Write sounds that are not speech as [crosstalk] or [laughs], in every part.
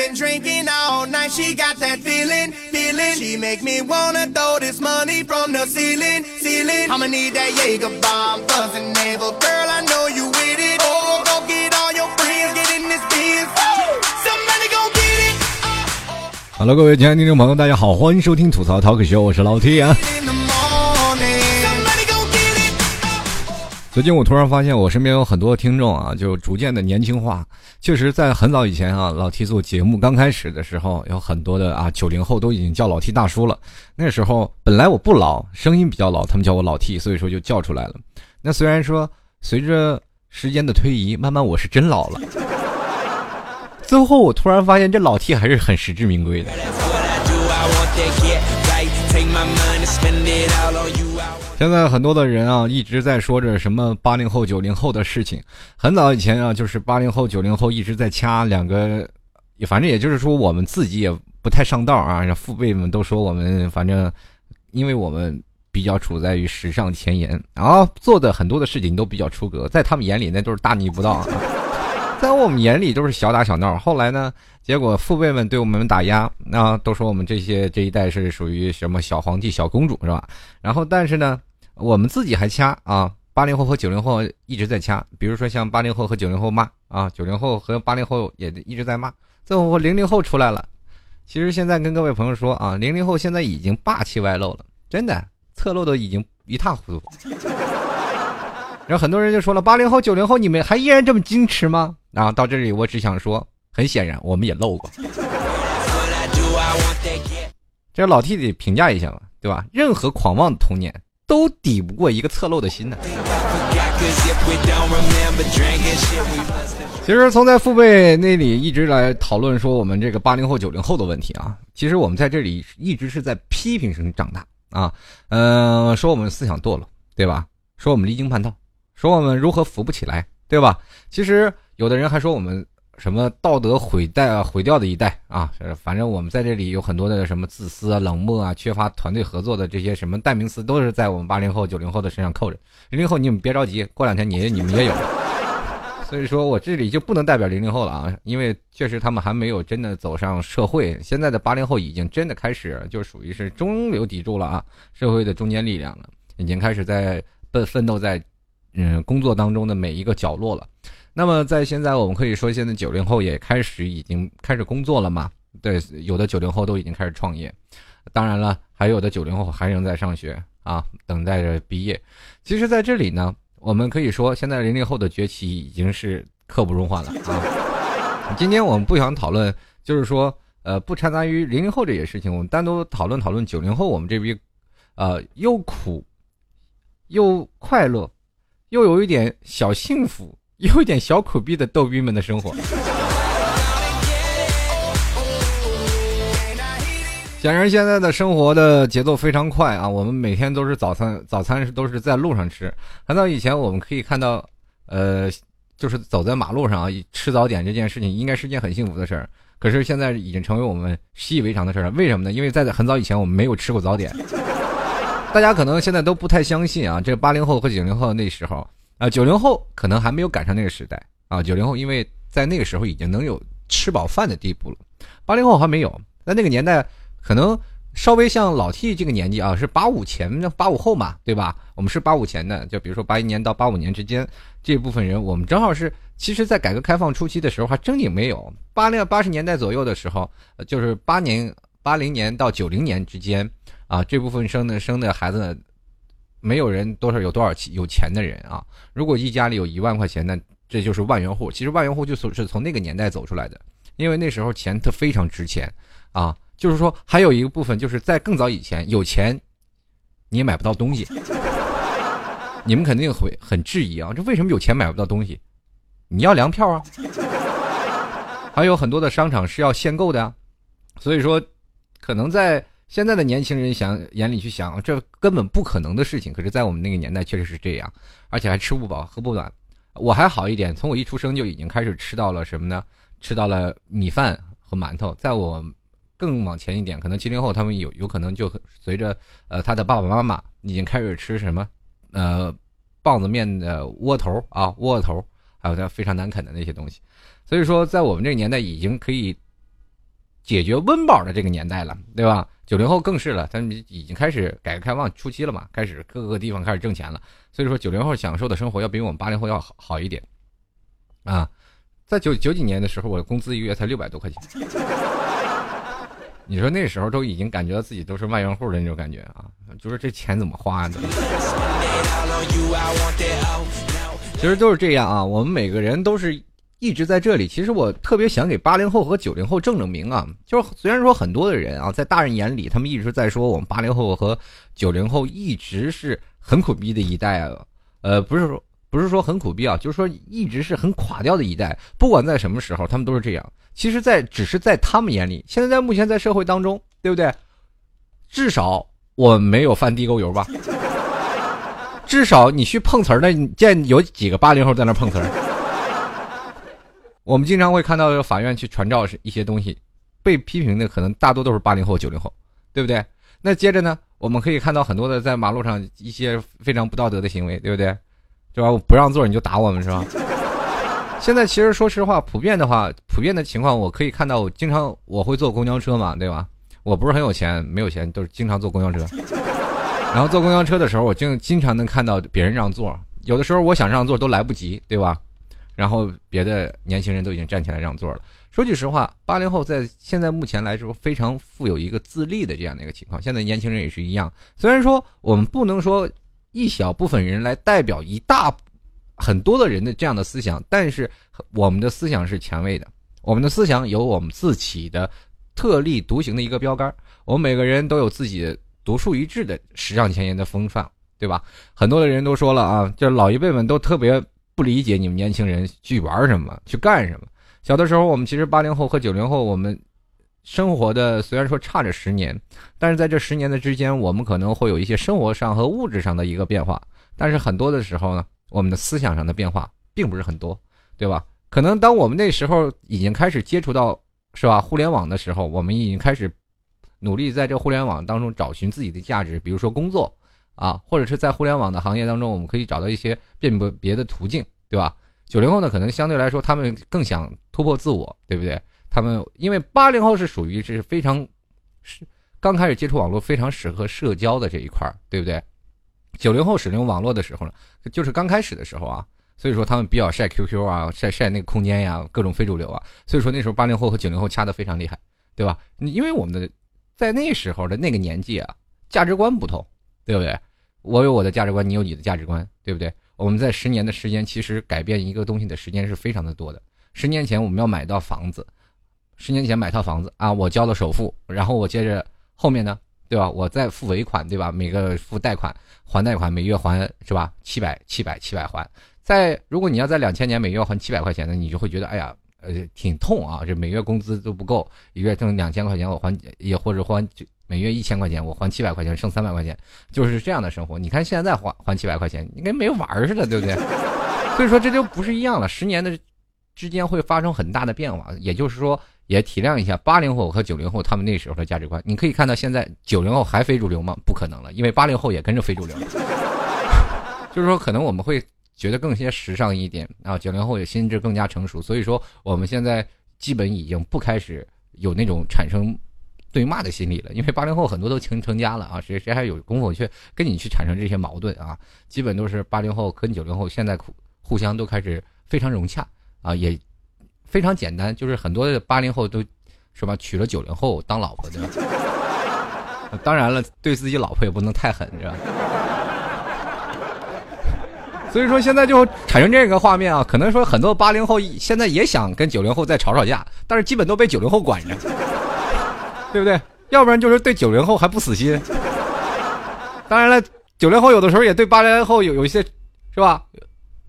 been drinking all night. She got that feeling, feeling. She make me wanna throw this money from the ceiling, ceiling. I'ma need that Jager bomb, buzzing navel. Girl, I know you with it. Oh, go get all your friends, get in this biz. Somebody go get it. Hello，各位亲爱的听众朋友，大家好，欢迎收听吐槽 Talk Show，我是老 T 啊。最近我突然发现，我身边有很多听众啊，就逐渐的年轻化。确实，在很早以前啊，老 T 做节目刚开始的时候，有很多的啊九零后都已经叫老 T 大叔了。那时候本来我不老，声音比较老，他们叫我老 T，所以说就叫出来了。那虽然说随着时间的推移，慢慢我是真老了。最后我突然发现，这老 T 还是很实至名归的。现在很多的人啊，一直在说着什么八零后、九零后的事情。很早以前啊，就是八零后、九零后一直在掐两个，反正也就是说，我们自己也不太上道啊。父辈们都说我们，反正因为我们比较处在于时尚前沿，然后做的很多的事情都比较出格，在他们眼里那都是大逆不道。[laughs] 在我们眼里都是小打小闹。后来呢，结果父辈们对我们打压，啊，都说我们这些这一代是属于什么小皇帝、小公主是吧？然后但是呢，我们自己还掐啊，八零后和九零后一直在掐。比如说像八零后和九零后骂啊，九零后和八零后也一直在骂。最后零零后出来了。其实现在跟各位朋友说啊，零零后现在已经霸气外露了，真的侧漏的已经一塌糊涂。[laughs] 然后很多人就说了，八零后、九零后，你们还依然这么矜持吗？啊，到这里我只想说，很显然我们也漏过。这老弟得评价一下嘛，对吧？任何狂妄的童年都抵不过一个侧漏的心呢。其实从在父辈那里一直来讨论说我们这个八零后、九零后的问题啊，其实我们在这里一直是在批评声长大啊，嗯、说我们思想堕落，对吧？说我们离经叛道，说我们如何扶不起来，对吧？其实有的人还说我们什么道德毁代啊、毁掉的一代啊，反正我们在这里有很多的什么自私啊、冷漠啊、缺乏团队合作的这些什么代名词，都是在我们八零后、九零后的身上扣着。零零后你们别着急，过两天你你们也有。[laughs] 所以说我这里就不能代表零零后了啊，因为确实他们还没有真的走上社会。现在的八零后已经真的开始就属于是中流砥柱了啊，社会的中坚力量了，已经开始在奋奋斗在嗯工作当中的每一个角落了。那么在现在我们可以说，现在九零后也开始已经开始工作了嘛？对，有的九零后都已经开始创业，当然了，还有的九零后还仍在上学啊，等待着毕业。其实，在这里呢，我们可以说，现在零零后的崛起已经是刻不容缓了啊。今天我们不想讨论，就是说，呃，不掺杂于零零后这些事情，我们单独讨论讨论九零后我们这边，呃，又苦，又快乐，又有一点小幸福，有一点小苦逼的逗逼们的生活。显然，现在的生活的节奏非常快啊！我们每天都是早餐，早餐是都是在路上吃。很早以前，我们可以看到，呃，就是走在马路上啊，吃早点这件事情应该是件很幸福的事儿。可是现在已经成为我们习以为常的事儿了。为什么呢？因为在很早以前，我们没有吃过早点。大家可能现在都不太相信啊，这八零后和九零后那时候啊，九零后可能还没有赶上那个时代啊。九零后因为在那个时候已经能有吃饱饭的地步了，八零后还没有。在那个年代。可能稍微像老 T 这个年纪啊，是八五前、八五后嘛，对吧？我们是八五前的，就比如说八一年到八五年之间这部分人，我们正好是，其实，在改革开放初期的时候还真也没有。八零八十年代左右的时候，就是八年八零年到九零年之间啊，这部分生的生的孩子，没有人多少有多少有钱的人啊。如果一家里有一万块钱，那这就是万元户。其实万元户就是从那个年代走出来的，因为那时候钱它非常值钱啊。就是说，还有一个部分，就是在更早以前，有钱你也买不到东西。你们肯定会很质疑啊，这为什么有钱买不到东西？你要粮票啊，还有很多的商场是要限购的啊。所以说，可能在现在的年轻人想眼里去想，这根本不可能的事情。可是，在我们那个年代确实是这样，而且还吃不饱喝不暖。我还好一点，从我一出生就已经开始吃到了什么呢？吃到了米饭和馒头。在我更往前一点，可能七零后他们有有可能就随着呃他的爸爸妈妈已经开始吃什么呃棒子面的窝头啊窝头，还有他非常难啃的那些东西。所以说，在我们这个年代已经可以解决温饱的这个年代了，对吧？九零后更是了，他们已经开始改革开放初期了嘛，开始各个地方开始挣钱了，所以说九零后享受的生活要比我们八零后要好好一点，啊，在九九几年的时候，我的工资一个月才六百多块钱，[laughs] 你说那时候都已经感觉到自己都是万元户的那种感觉啊，就是这钱怎么花的？其实都是这样啊，我们每个人都是。一直在这里，其实我特别想给八零后和九零后正正名啊，就是虽然说很多的人啊，在大人眼里，他们一直在说我们八零后和九零后一直是很苦逼的一代啊，呃，不是说不是说很苦逼啊，就是说一直是很垮掉的一代，不管在什么时候，他们都是这样。其实，在只是在他们眼里，现在在目前在社会当中，对不对？至少我没有犯地沟油吧？至少你去碰瓷儿，那你见有几个八零后在那碰瓷儿？我们经常会看到法院去传召一些东西，被批评的可能大多都是八零后、九零后，对不对？那接着呢，我们可以看到很多的在马路上一些非常不道德的行为，对不对？对吧？我不让座你就打我们是吧？现在其实说实话，普遍的话，普遍的情况，我可以看到，我经常我会坐公交车嘛，对吧？我不是很有钱，没有钱，都是经常坐公交车。然后坐公交车的时候，我经经常能看到别人让座，有的时候我想让座都来不及，对吧？然后别的年轻人都已经站起来让座了。说句实话，八零后在现在目前来说非常富有一个自立的这样的一个情况。现在年轻人也是一样。虽然说我们不能说一小部分人来代表一大很多的人的这样的思想，但是我们的思想是前卫的，我们的思想有我们自己的特立独行的一个标杆。我们每个人都有自己独树一帜的时尚前沿的风范，对吧？很多的人都说了啊，这老一辈们都特别。不理解你们年轻人去玩什么，去干什么？小的时候，我们其实八零后和九零后，我们生活的虽然说差着十年，但是在这十年的之间，我们可能会有一些生活上和物质上的一个变化。但是很多的时候呢，我们的思想上的变化并不是很多，对吧？可能当我们那时候已经开始接触到是吧互联网的时候，我们已经开始努力在这互联网当中找寻自己的价值，比如说工作。啊，或者是在互联网的行业当中，我们可以找到一些辨别别的途径，对吧？九零后呢，可能相对来说，他们更想突破自我，对不对？他们因为八零后是属于是非常是刚开始接触网络，非常适合社交的这一块对不对？九零后使用网络的时候呢，就是刚开始的时候啊，所以说他们比较晒 QQ 啊，晒晒那个空间呀，各种非主流啊，所以说那时候八零后和九零后掐的非常厉害，对吧？因为我们的在那时候的那个年纪啊，价值观不同，对不对？我有我的价值观，你有你的价值观，对不对？我们在十年的时间，其实改变一个东西的时间是非常的多的。十年前我们要买到房子，十年前买套房子啊，我交了首付，然后我接着后面呢，对吧？我再付尾款，对吧？每个付贷款还贷款，每月还是吧？七百七百七百还。在如果你要在两千年每月还七百块钱呢，你就会觉得哎呀，呃，挺痛啊！这每月工资都不够，一月挣两千块钱，我还也或者还就。每月一千块钱，我还七百块钱，剩三百块钱，就是这样的生活。你看现在还还七百块钱，你跟没玩似的，对不对？[laughs] 所以说这就不是一样了。十年的之间会发生很大的变化，也就是说，也体谅一下八零后和九零后他们那时候的价值观。你可以看到现在九零后还非主流吗？不可能了，因为八零后也跟着非主流。[laughs] 就是说，可能我们会觉得更些时尚一点啊。九零后也心智更加成熟，所以说我们现在基本已经不开始有那种产生。对骂的心理了，因为八零后很多都成成家了啊，谁谁还有功夫去跟你去产生这些矛盾啊？基本都是八零后跟九零后现在互互相都开始非常融洽啊，也非常简单，就是很多的八零后都是吧娶了九零后当老婆的。当然了，对自己老婆也不能太狠，是吧？所以说现在就产生这个画面啊，可能说很多八零后现在也想跟九零后再吵吵架，但是基本都被九零后管着。对不对？要不然就是对九零后还不死心。当然了，九零后有的时候也对八零后有有一些，是吧？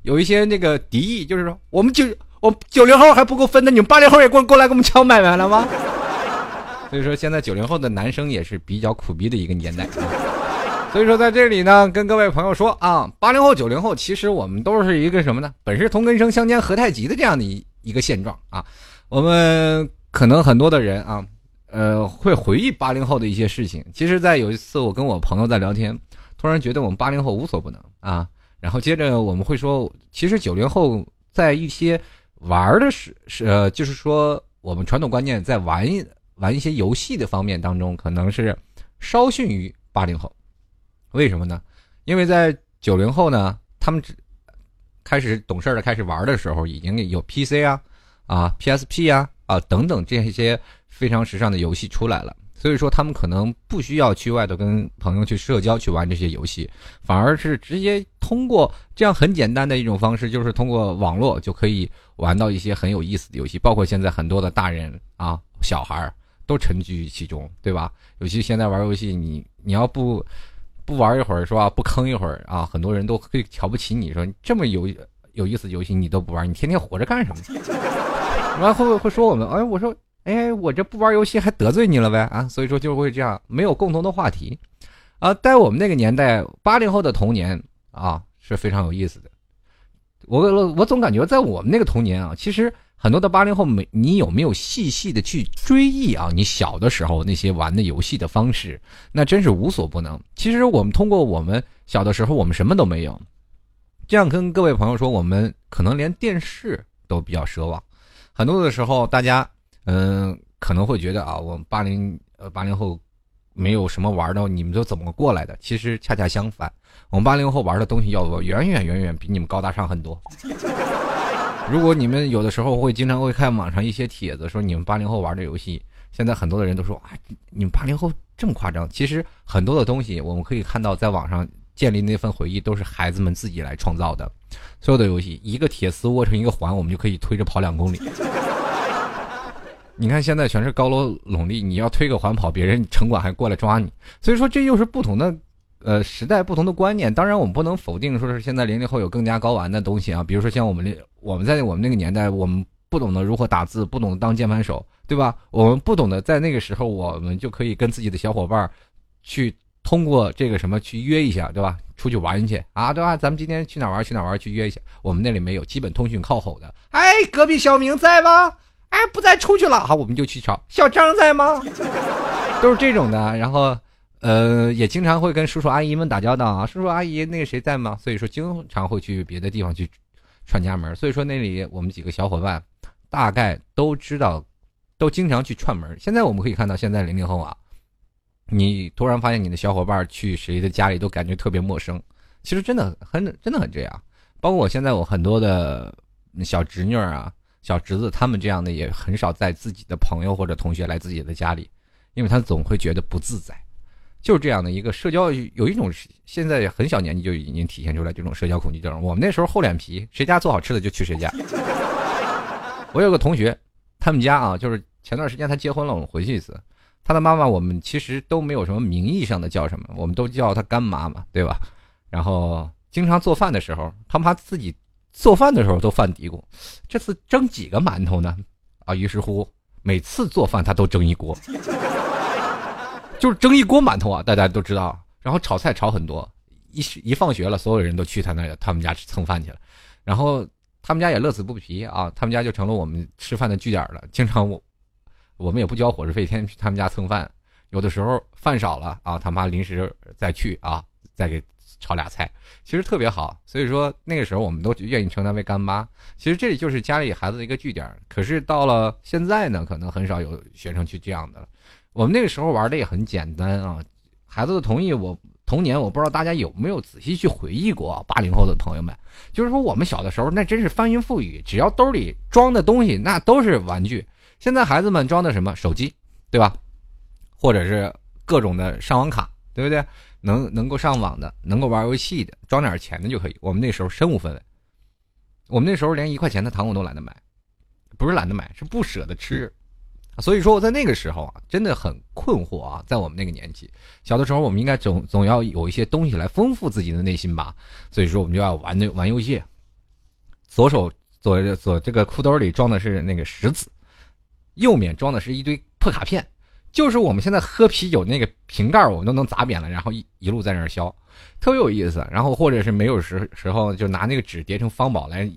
有一些那个敌意，就是说我们九我九零后还不够分的，你们八零后也过过来给我们抢买卖了吗？[laughs] 所以说现在九零后的男生也是比较苦逼的一个年代。所以说在这里呢，跟各位朋友说啊，八零后九零后其实我们都是一个什么呢？本是同根生，相煎何太急的这样的一一个现状啊。我们可能很多的人啊。呃，会回忆八零后的一些事情。其实，在有一次我跟我朋友在聊天，突然觉得我们八零后无所不能啊。然后接着我们会说，其实九零后在一些玩的是是呃，就是说我们传统观念在玩玩一些游戏的方面当中，可能是稍逊于八零后。为什么呢？因为在九零后呢，他们只开始懂事儿的开始玩的时候，已经有 PC 啊、啊 PSP 啊、啊等等这些非常时尚的游戏出来了。所以说，他们可能不需要去外头跟朋友去社交去玩这些游戏，反而是直接通过这样很简单的一种方式，就是通过网络就可以玩到一些很有意思的游戏。包括现在很多的大人啊、小孩儿都沉居于其中，对吧？尤其现在玩游戏，你你要不不玩一会儿是吧？不坑一会儿啊，很多人都会瞧不起你，说你这么有有意思的游戏你都不玩，你天天活着干什么？[laughs] 然后会会说我们，哎，我说。哎，我这不玩游戏还得罪你了呗啊！所以说就会这样，没有共同的话题，啊，在我们那个年代，八零后的童年啊是非常有意思的。我我我总感觉在我们那个童年啊，其实很多的八零后没你有没有细细的去追忆啊？你小的时候那些玩的游戏的方式，那真是无所不能。其实我们通过我们小的时候，我们什么都没有，这样跟各位朋友说，我们可能连电视都比较奢望。很多的时候，大家。嗯，可能会觉得啊，我们八零呃八零后没有什么玩的，你们都怎么过来的？其实恰恰相反，我们八零后玩的东西要远远远远比你们高大上很多。如果你们有的时候会经常会看网上一些帖子，说你们八零后玩的游戏，现在很多的人都说啊，你们八零后这么夸张。其实很多的东西我们可以看到，在网上建立那份回忆都是孩子们自己来创造的。所有的游戏，一个铁丝握成一个环，我们就可以推着跑两公里。你看，现在全是高楼耸立，你要推个环跑，别人城管还过来抓你。所以说，这又是不同的，呃，时代不同的观念。当然，我们不能否定说是现在零零后有更加高玩的东西啊。比如说像我们那，我们在我们那个年代，我们不懂得如何打字，不懂得当键盘手，对吧？我们不懂得在那个时候，我们就可以跟自己的小伙伴去通过这个什么去约一下，对吧？出去玩去啊，对吧？咱们今天去哪玩？去哪玩？去约一下。我们那里没有，基本通讯靠吼的。哎，隔壁小明在吗？哎，不再出去了，好，我们就去找小张在吗？[laughs] 都是这种的，然后，呃，也经常会跟叔叔阿姨们打交道啊。叔叔阿姨，那个谁在吗？所以说，经常会去别的地方去串家门。所以说，那里我们几个小伙伴大概都知道，都经常去串门。现在我们可以看到，现在零零后啊，你突然发现你的小伙伴去谁的家里都感觉特别陌生。其实真的很真的很这样。包括我现在我很多的小侄女啊。小侄子他们这样的也很少在自己的朋友或者同学来自己的家里，因为他总会觉得不自在。就是这样的一个社交，有一种现在很小年纪就已经体现出来这种社交恐惧症。我们那时候厚脸皮，谁家做好吃的就去谁家。我有个同学，他们家啊，就是前段时间他结婚了，我们回去一次，他的妈妈我们其实都没有什么名义上的叫什么，我们都叫他干妈嘛，对吧？然后经常做饭的时候，他妈自己。做饭的时候都犯嘀咕，这次蒸几个馒头呢？啊，于是乎每次做饭他都蒸一锅，就是蒸一锅馒头啊，大家都知道。然后炒菜炒很多，一一放学了，所有人都去他那他们家蹭饭去了。然后他们家也乐此不疲啊，他们家就成了我们吃饭的据点了。经常我我们也不交伙食费，天天去他们家蹭饭。有的时候饭少了啊，他妈临时再去啊，再给。炒俩菜，其实特别好，所以说那个时候我们都愿意称他为干妈。其实这里就是家里孩子的一个据点。可是到了现在呢，可能很少有学生去这样的。我们那个时候玩的也很简单啊，孩子的同意，我童年我不知道大家有没有仔细去回忆过。八零后的朋友们，就是说我们小的时候那真是翻云覆雨，只要兜里装的东西那都是玩具。现在孩子们装的什么手机，对吧？或者是各种的上网卡，对不对？能能够上网的，能够玩游戏的，装点钱的就可以。我们那时候身无分文，我们那时候连一块钱的糖我都懒得买，不是懒得买，是不舍得吃。所以说我在那个时候啊，真的很困惑啊。在我们那个年纪，小的时候我们应该总总要有一些东西来丰富自己的内心吧。所以说我们就要玩那玩游戏。左手左左这个裤兜里装的是那个石子，右面装的是一堆破卡片。就是我们现在喝啤酒那个瓶盖，我们都能砸扁了，然后一一路在那儿削，特别有意思。然后或者是没有时时候，就拿那个纸叠成方宝来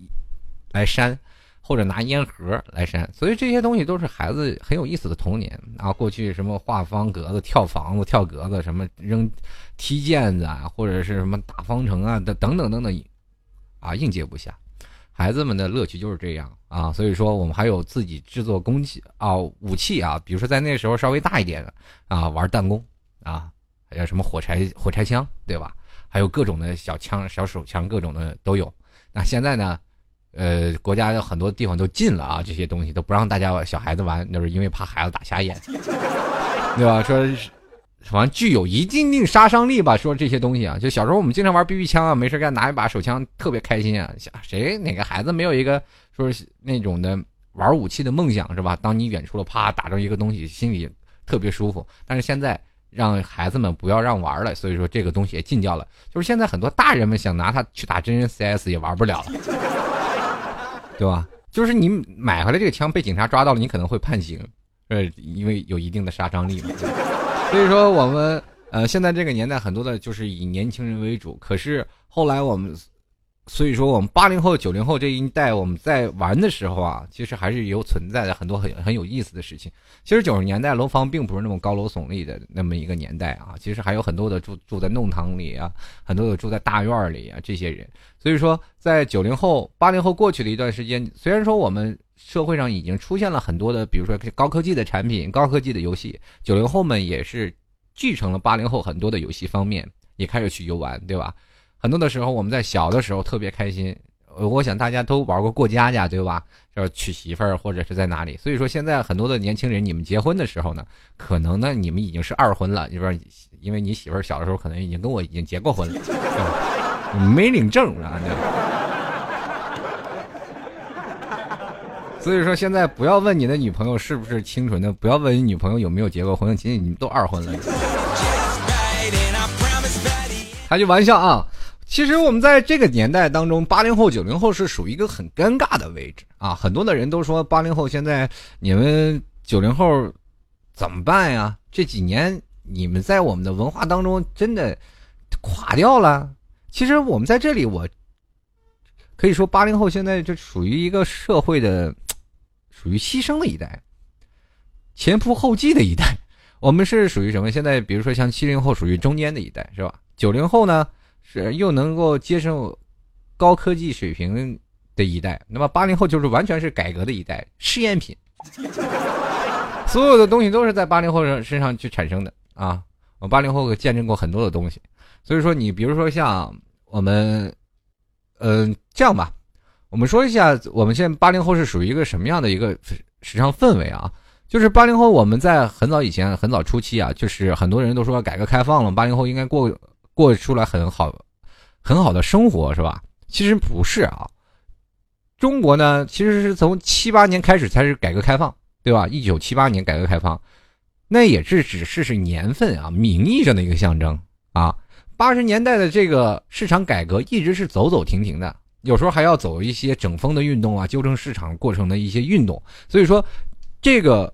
来扇，或者拿烟盒来扇。所以这些东西都是孩子很有意思的童年啊。过去什么画方格子、跳房子、跳格子，什么扔踢毽子啊，或者是什么打方程啊，等等等等，啊，应接不暇。孩子们的乐趣就是这样啊，所以说我们还有自己制作工具啊武器啊，比如说在那时候稍微大一点的啊玩弹弓啊，还有什么火柴火柴枪对吧？还有各种的小枪小手枪各种的都有。那现在呢，呃，国家有很多地方都禁了啊，这些东西都不让大家小孩子玩，就是因为怕孩子打瞎眼，[laughs] 对吧？说。反正具有一定定杀伤力吧。说这些东西啊，就小时候我们经常玩 BB 枪啊，没事干拿一把手枪特别开心啊。谁哪个孩子没有一个说是那种的玩武器的梦想是吧？当你远处了，啪打中一个东西，心里特别舒服。但是现在让孩子们不要让玩了，所以说这个东西也禁掉了。就是现在很多大人们想拿它去打真人 CS 也玩不了了，对吧？就是你买回来这个枪被警察抓到了，你可能会判刑，呃，因为有一定的杀伤力嘛。所以说，我们呃，现在这个年代很多的就是以年轻人为主。可是后来我们，所以说我们八零后、九零后这一代，我们在玩的时候啊，其实还是有存在的很多很很有意思的事情。其实九十年代楼房并不是那么高楼耸立的那么一个年代啊，其实还有很多的住住在弄堂里啊，很多的住在大院里啊，这些人。所以说，在九零后、八零后过去的一段时间，虽然说我们。社会上已经出现了很多的，比如说高科技的产品、高科技的游戏。九零后们也是继承了八零后很多的游戏方面，也开始去游玩，对吧？很多的时候我们在小的时候特别开心，我想大家都玩过过家家，对吧？就是娶媳妇儿或者是在哪里。所以说现在很多的年轻人，你们结婚的时候呢，可能呢你们已经是二婚了，你说因为你媳妇儿小的时候可能已经跟我已经结过婚了，没领证啊。所以说，现在不要问你的女朋友是不是清纯的，不要问你女朋友有没有结过婚，其实你们都二婚了。开句玩笑啊！其实我们在这个年代当中，八零后、九零后是属于一个很尴尬的位置啊。很多的人都说，八零后现在你们九零后怎么办呀？这几年你们在我们的文化当中真的垮掉了。其实我们在这里，我可以说，八零后现在就属于一个社会的。属于牺牲的一代，前仆后继的一代。我们是属于什么？现在比如说像七零后属于中间的一代，是吧？九零后呢是又能够接受高科技水平的一代。那么八零后就是完全是改革的一代，试验品。所有的东西都是在八零后身身上去产生的啊！我八零后见证过很多的东西，所以说你比如说像我们，嗯，这样吧。我们说一下，我们现在八零后是属于一个什么样的一个时尚氛围啊？就是八零后，我们在很早以前、很早初期啊，就是很多人都说改革开放了，八零后应该过过出来很好、很好的生活，是吧？其实不是啊。中国呢，其实是从七八年开始才是改革开放，对吧？一九七八年改革开放，那也是只是是年份啊，名义上的一个象征啊。八十年代的这个市场改革一直是走走停停的。有时候还要走一些整风的运动啊，纠正市场过程的一些运动。所以说，这个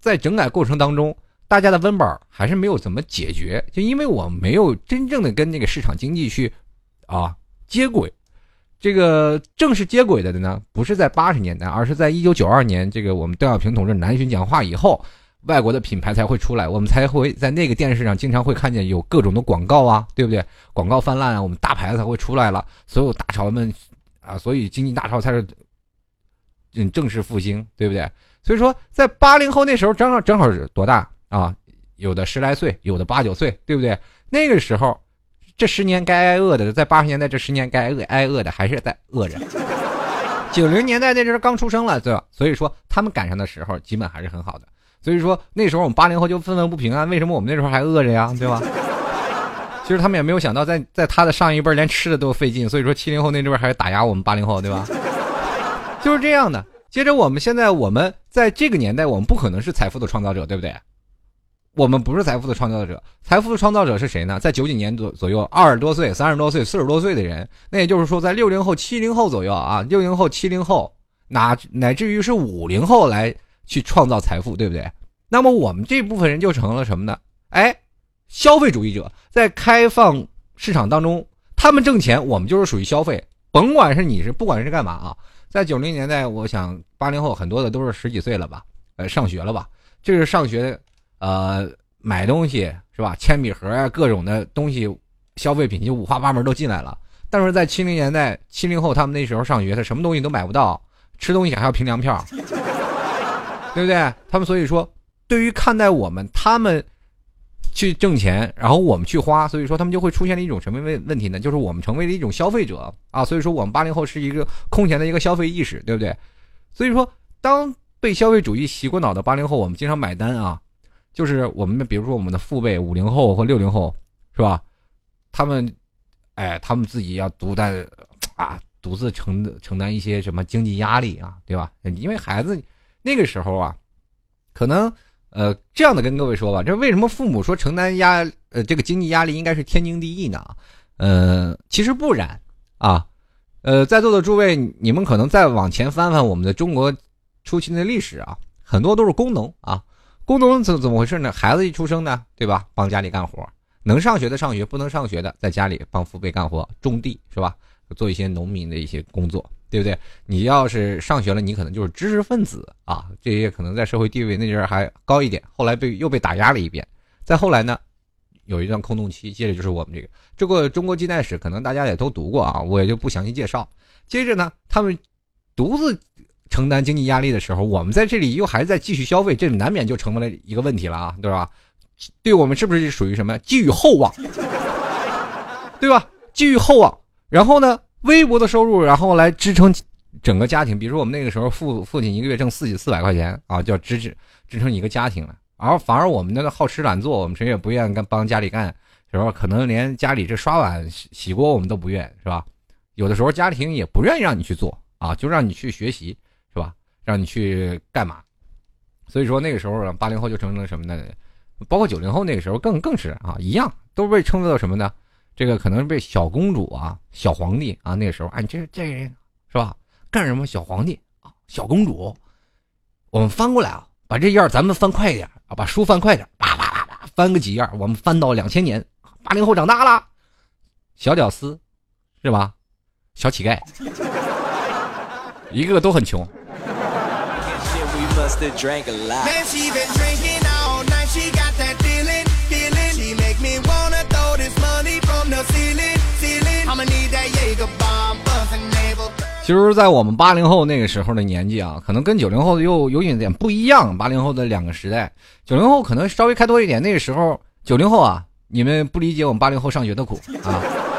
在整改过程当中，大家的温饱还是没有怎么解决，就因为我没有真正的跟那个市场经济去啊接轨。这个正式接轨的呢，不是在八十年代，而是在一九九二年，这个我们邓小平同志南巡讲话以后，外国的品牌才会出来，我们才会在那个电视上经常会看见有各种的广告啊，对不对？广告泛滥啊，我们大牌子才会出来了，所有大潮们。啊，所以经济大潮才是嗯正式复兴，对不对？所以说，在八零后那时候，正好正好是多大啊？有的十来岁，有的八九岁，对不对？那个时候，这十年该挨饿的，在八十年代这十年该挨饿挨饿的还是在饿着。九零年代那阵刚出生了，对吧？所以说他们赶上的时候，基本还是很好的。所以说那时候我们八零后就愤愤不平啊，为什么我们那时候还饿着呀，对吧？[laughs] 其实他们也没有想到，在在他的上一辈连吃的都费劲，所以说七零后那阵还是打压我们八零后，对吧？[laughs] 就是这样的。接着我们现在我们在这个年代，我们不可能是财富的创造者，对不对？我们不是财富的创造者，财富的创造者是谁呢？在九几年左左右，二十多岁、三十多岁、四十多岁的人，那也就是说，在六零后、七零后左右啊，六零后、七零后，乃乃至于是五零后来去创造财富，对不对？那么我们这部分人就成了什么呢？哎。消费主义者在开放市场当中，他们挣钱，我们就是属于消费。甭管是你是不管是干嘛啊，在九零年代，我想八零后很多的都是十几岁了吧，呃，上学了吧？这是上学，呃，买东西是吧？铅笔盒啊，各种的东西，消费品就五花八门都进来了。但是在七零年代，七零后他们那时候上学，他什么东西都买不到，吃东西还要凭粮票，对不对？他们所以说，对于看待我们，他们去挣钱，然后我们去花，所以说他们就会出现了一种什么问问题呢？就是我们成为了一种消费者啊，所以说我们八零后是一个空前的一个消费意识，对不对？所以说，当被消费主义洗过脑的八零后，我们经常买单啊，就是我们，比如说我们的父辈五零后或六零后，是吧？他们，哎，他们自己要独担啊，独自承承担一些什么经济压力啊，对吧？因为孩子那个时候啊，可能呃这样的跟各位说吧，这为什么父母说承担压呃这个经济压力应该是天经地义呢？呃，其实不然啊，呃，在座的诸位，你们可能再往前翻翻我们的中国初期的历史啊，很多都是工农啊，工农怎怎么回事呢？孩子一出生呢，对吧？帮家里干活。能上学的上学，不能上学的在家里帮父辈干活、种地，是吧？做一些农民的一些工作，对不对？你要是上学了，你可能就是知识分子啊，这些可能在社会地位那阵儿还高一点。后来被又被打压了一遍，再后来呢，有一段空洞期，接着就是我们这个这个中国近代史，可能大家也都读过啊，我也就不详细介绍。接着呢，他们独自承担经济压力的时候，我们在这里又还在继续消费，这难免就成为了一个问题了啊，对吧？对我们是不是属于什么寄予厚望，[laughs] 对吧？寄予厚望，然后呢，微薄的收入，然后来支撑整个家庭。比如说我们那个时候父父亲一个月挣四四百块钱啊，就要支持支撑一个家庭了。而反而我们那个好吃懒做，我们谁也不愿意干帮家里干，时候？可能连家里这刷碗洗锅我们都不愿，是吧？有的时候家庭也不愿意让你去做啊，就让你去学习，让你去干嘛？所以说那个时候八零后就成了什么呢？包括九零后那个时候更更是啊，一样都被称作什么呢？这个可能被小公主啊、小皇帝啊，那个时候哎，这这人是吧？干什么小皇帝啊、小公主？我们翻过来啊，把这页咱们翻快一点啊，把书翻快点，啪啪啪啪翻个几页，我们翻到两千年，八零后长大了，小屌丝是吧？小乞丐，[laughs] 一个个都很穷。其实，在我们八零后那个时候的年纪啊，可能跟九零后又有一点不一样。八零后的两个时代，九零后可能稍微开多一点。那个时候，九零后啊，你们不理解我们八零后上学的苦啊。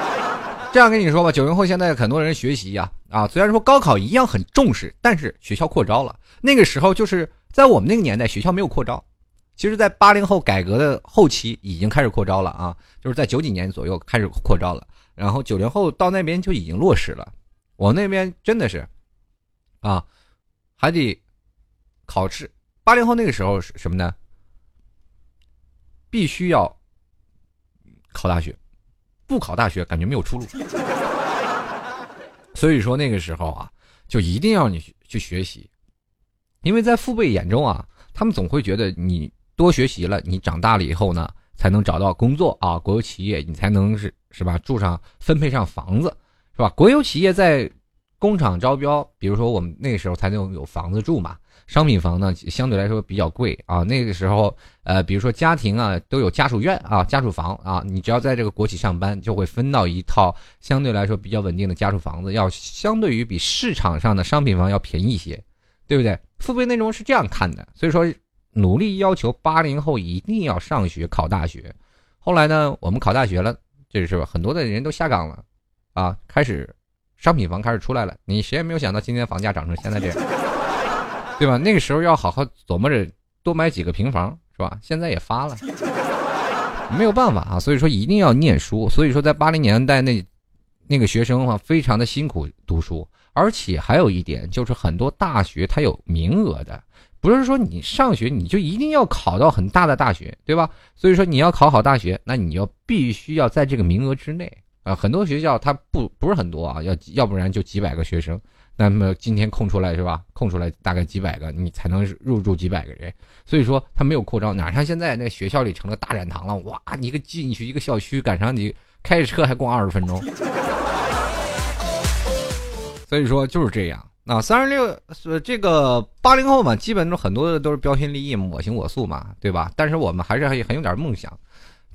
这样跟你说吧，九零后现在很多人学习呀，啊，虽然说高考一样很重视，但是学校扩招了。那个时候就是在我们那个年代，学校没有扩招。其实，在八零后改革的后期已经开始扩招了啊，就是在九几年左右开始扩招了。然后九零后到那边就已经落实了。我那边真的是，啊，还得考试。八零后那个时候是什么呢？必须要考大学，不考大学感觉没有出路。[laughs] 所以说那个时候啊，就一定要你去学习，因为在父辈眼中啊，他们总会觉得你多学习了，你长大了以后呢，才能找到工作啊，国有企业你才能是是吧，住上分配上房子。是吧？国有企业在工厂招标，比如说我们那个时候才能有房子住嘛。商品房呢，相对来说比较贵啊。那个时候，呃，比如说家庭啊，都有家属院啊、家属房啊。你只要在这个国企上班，就会分到一套相对来说比较稳定的家属房子，要相对于比市场上的商品房要便宜一些，对不对？父辈内容是这样看的，所以说努力要求八零后一定要上学考大学。后来呢，我们考大学了，这是吧？很多的人都下岗了。啊，开始，商品房开始出来了。你谁也没有想到，今天房价涨成现在这样，对吧？那个时候要好好琢磨着多买几个平房，是吧？现在也发了，没有办法啊。所以说一定要念书。所以说在八零年代那那个学生的话，非常的辛苦读书。而且还有一点就是，很多大学它有名额的，不是说你上学你就一定要考到很大的大学，对吧？所以说你要考好大学，那你要必须要在这个名额之内。啊，很多学校它不不是很多啊，要要不然就几百个学生，那么今天空出来是吧？空出来大概几百个，你才能入住几百个人，所以说他没有扩招，哪像现在那学校里成了大染堂了，哇，你一个进去一个校区，赶上你开着车还逛二十分钟，所以说就是这样。那三十六这个八零后嘛，基本都很多的都是标新立异，我行我素嘛，对吧？但是我们还是很很有点梦想。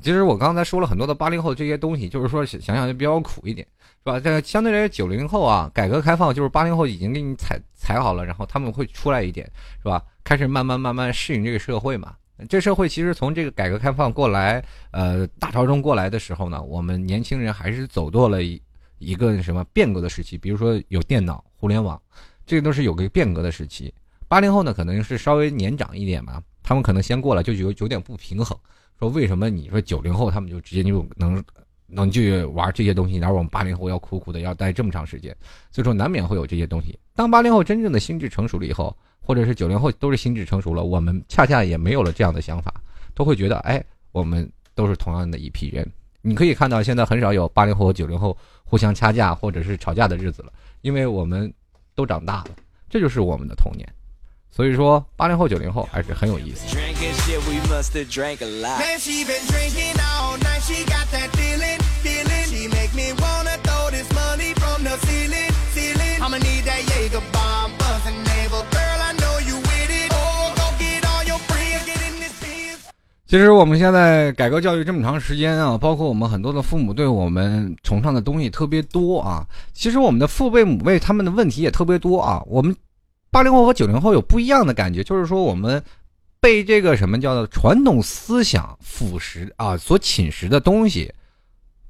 其实我刚才说了很多的八零后这些东西，就是说想想就比较苦一点，是吧？这相对来九零后啊，改革开放就是八零后已经给你踩踩好了，然后他们会出来一点，是吧？开始慢慢慢慢适应这个社会嘛。这社会其实从这个改革开放过来，呃，大潮中过来的时候呢，我们年轻人还是走过了一一个什么变革的时期，比如说有电脑、互联网，这个都是有个变革的时期。八零后呢，可能是稍微年长一点嘛，他们可能先过来就有有点不平衡，说为什么你说九零后他们就直接就能能去玩这些东西，然后我们八零后要苦苦的要待这么长时间，所以说难免会有这些东西。当八零后真正的心智成熟了以后。或者是九零后都是心智成熟了，我们恰恰也没有了这样的想法，都会觉得，哎，我们都是同样的一批人。你可以看到，现在很少有八零后和九零后互相掐架或者是吵架的日子了，因为我们都长大了，这就是我们的童年。所以说，八零后、九零后还是很有意思。其实我们现在改革教育这么长时间啊，包括我们很多的父母对我们崇尚的东西特别多啊。其实我们的父辈母辈他们的问题也特别多啊。我们八零后和九零后有不一样的感觉，就是说我们被这个什么叫做传统思想腐蚀啊，所侵蚀的东西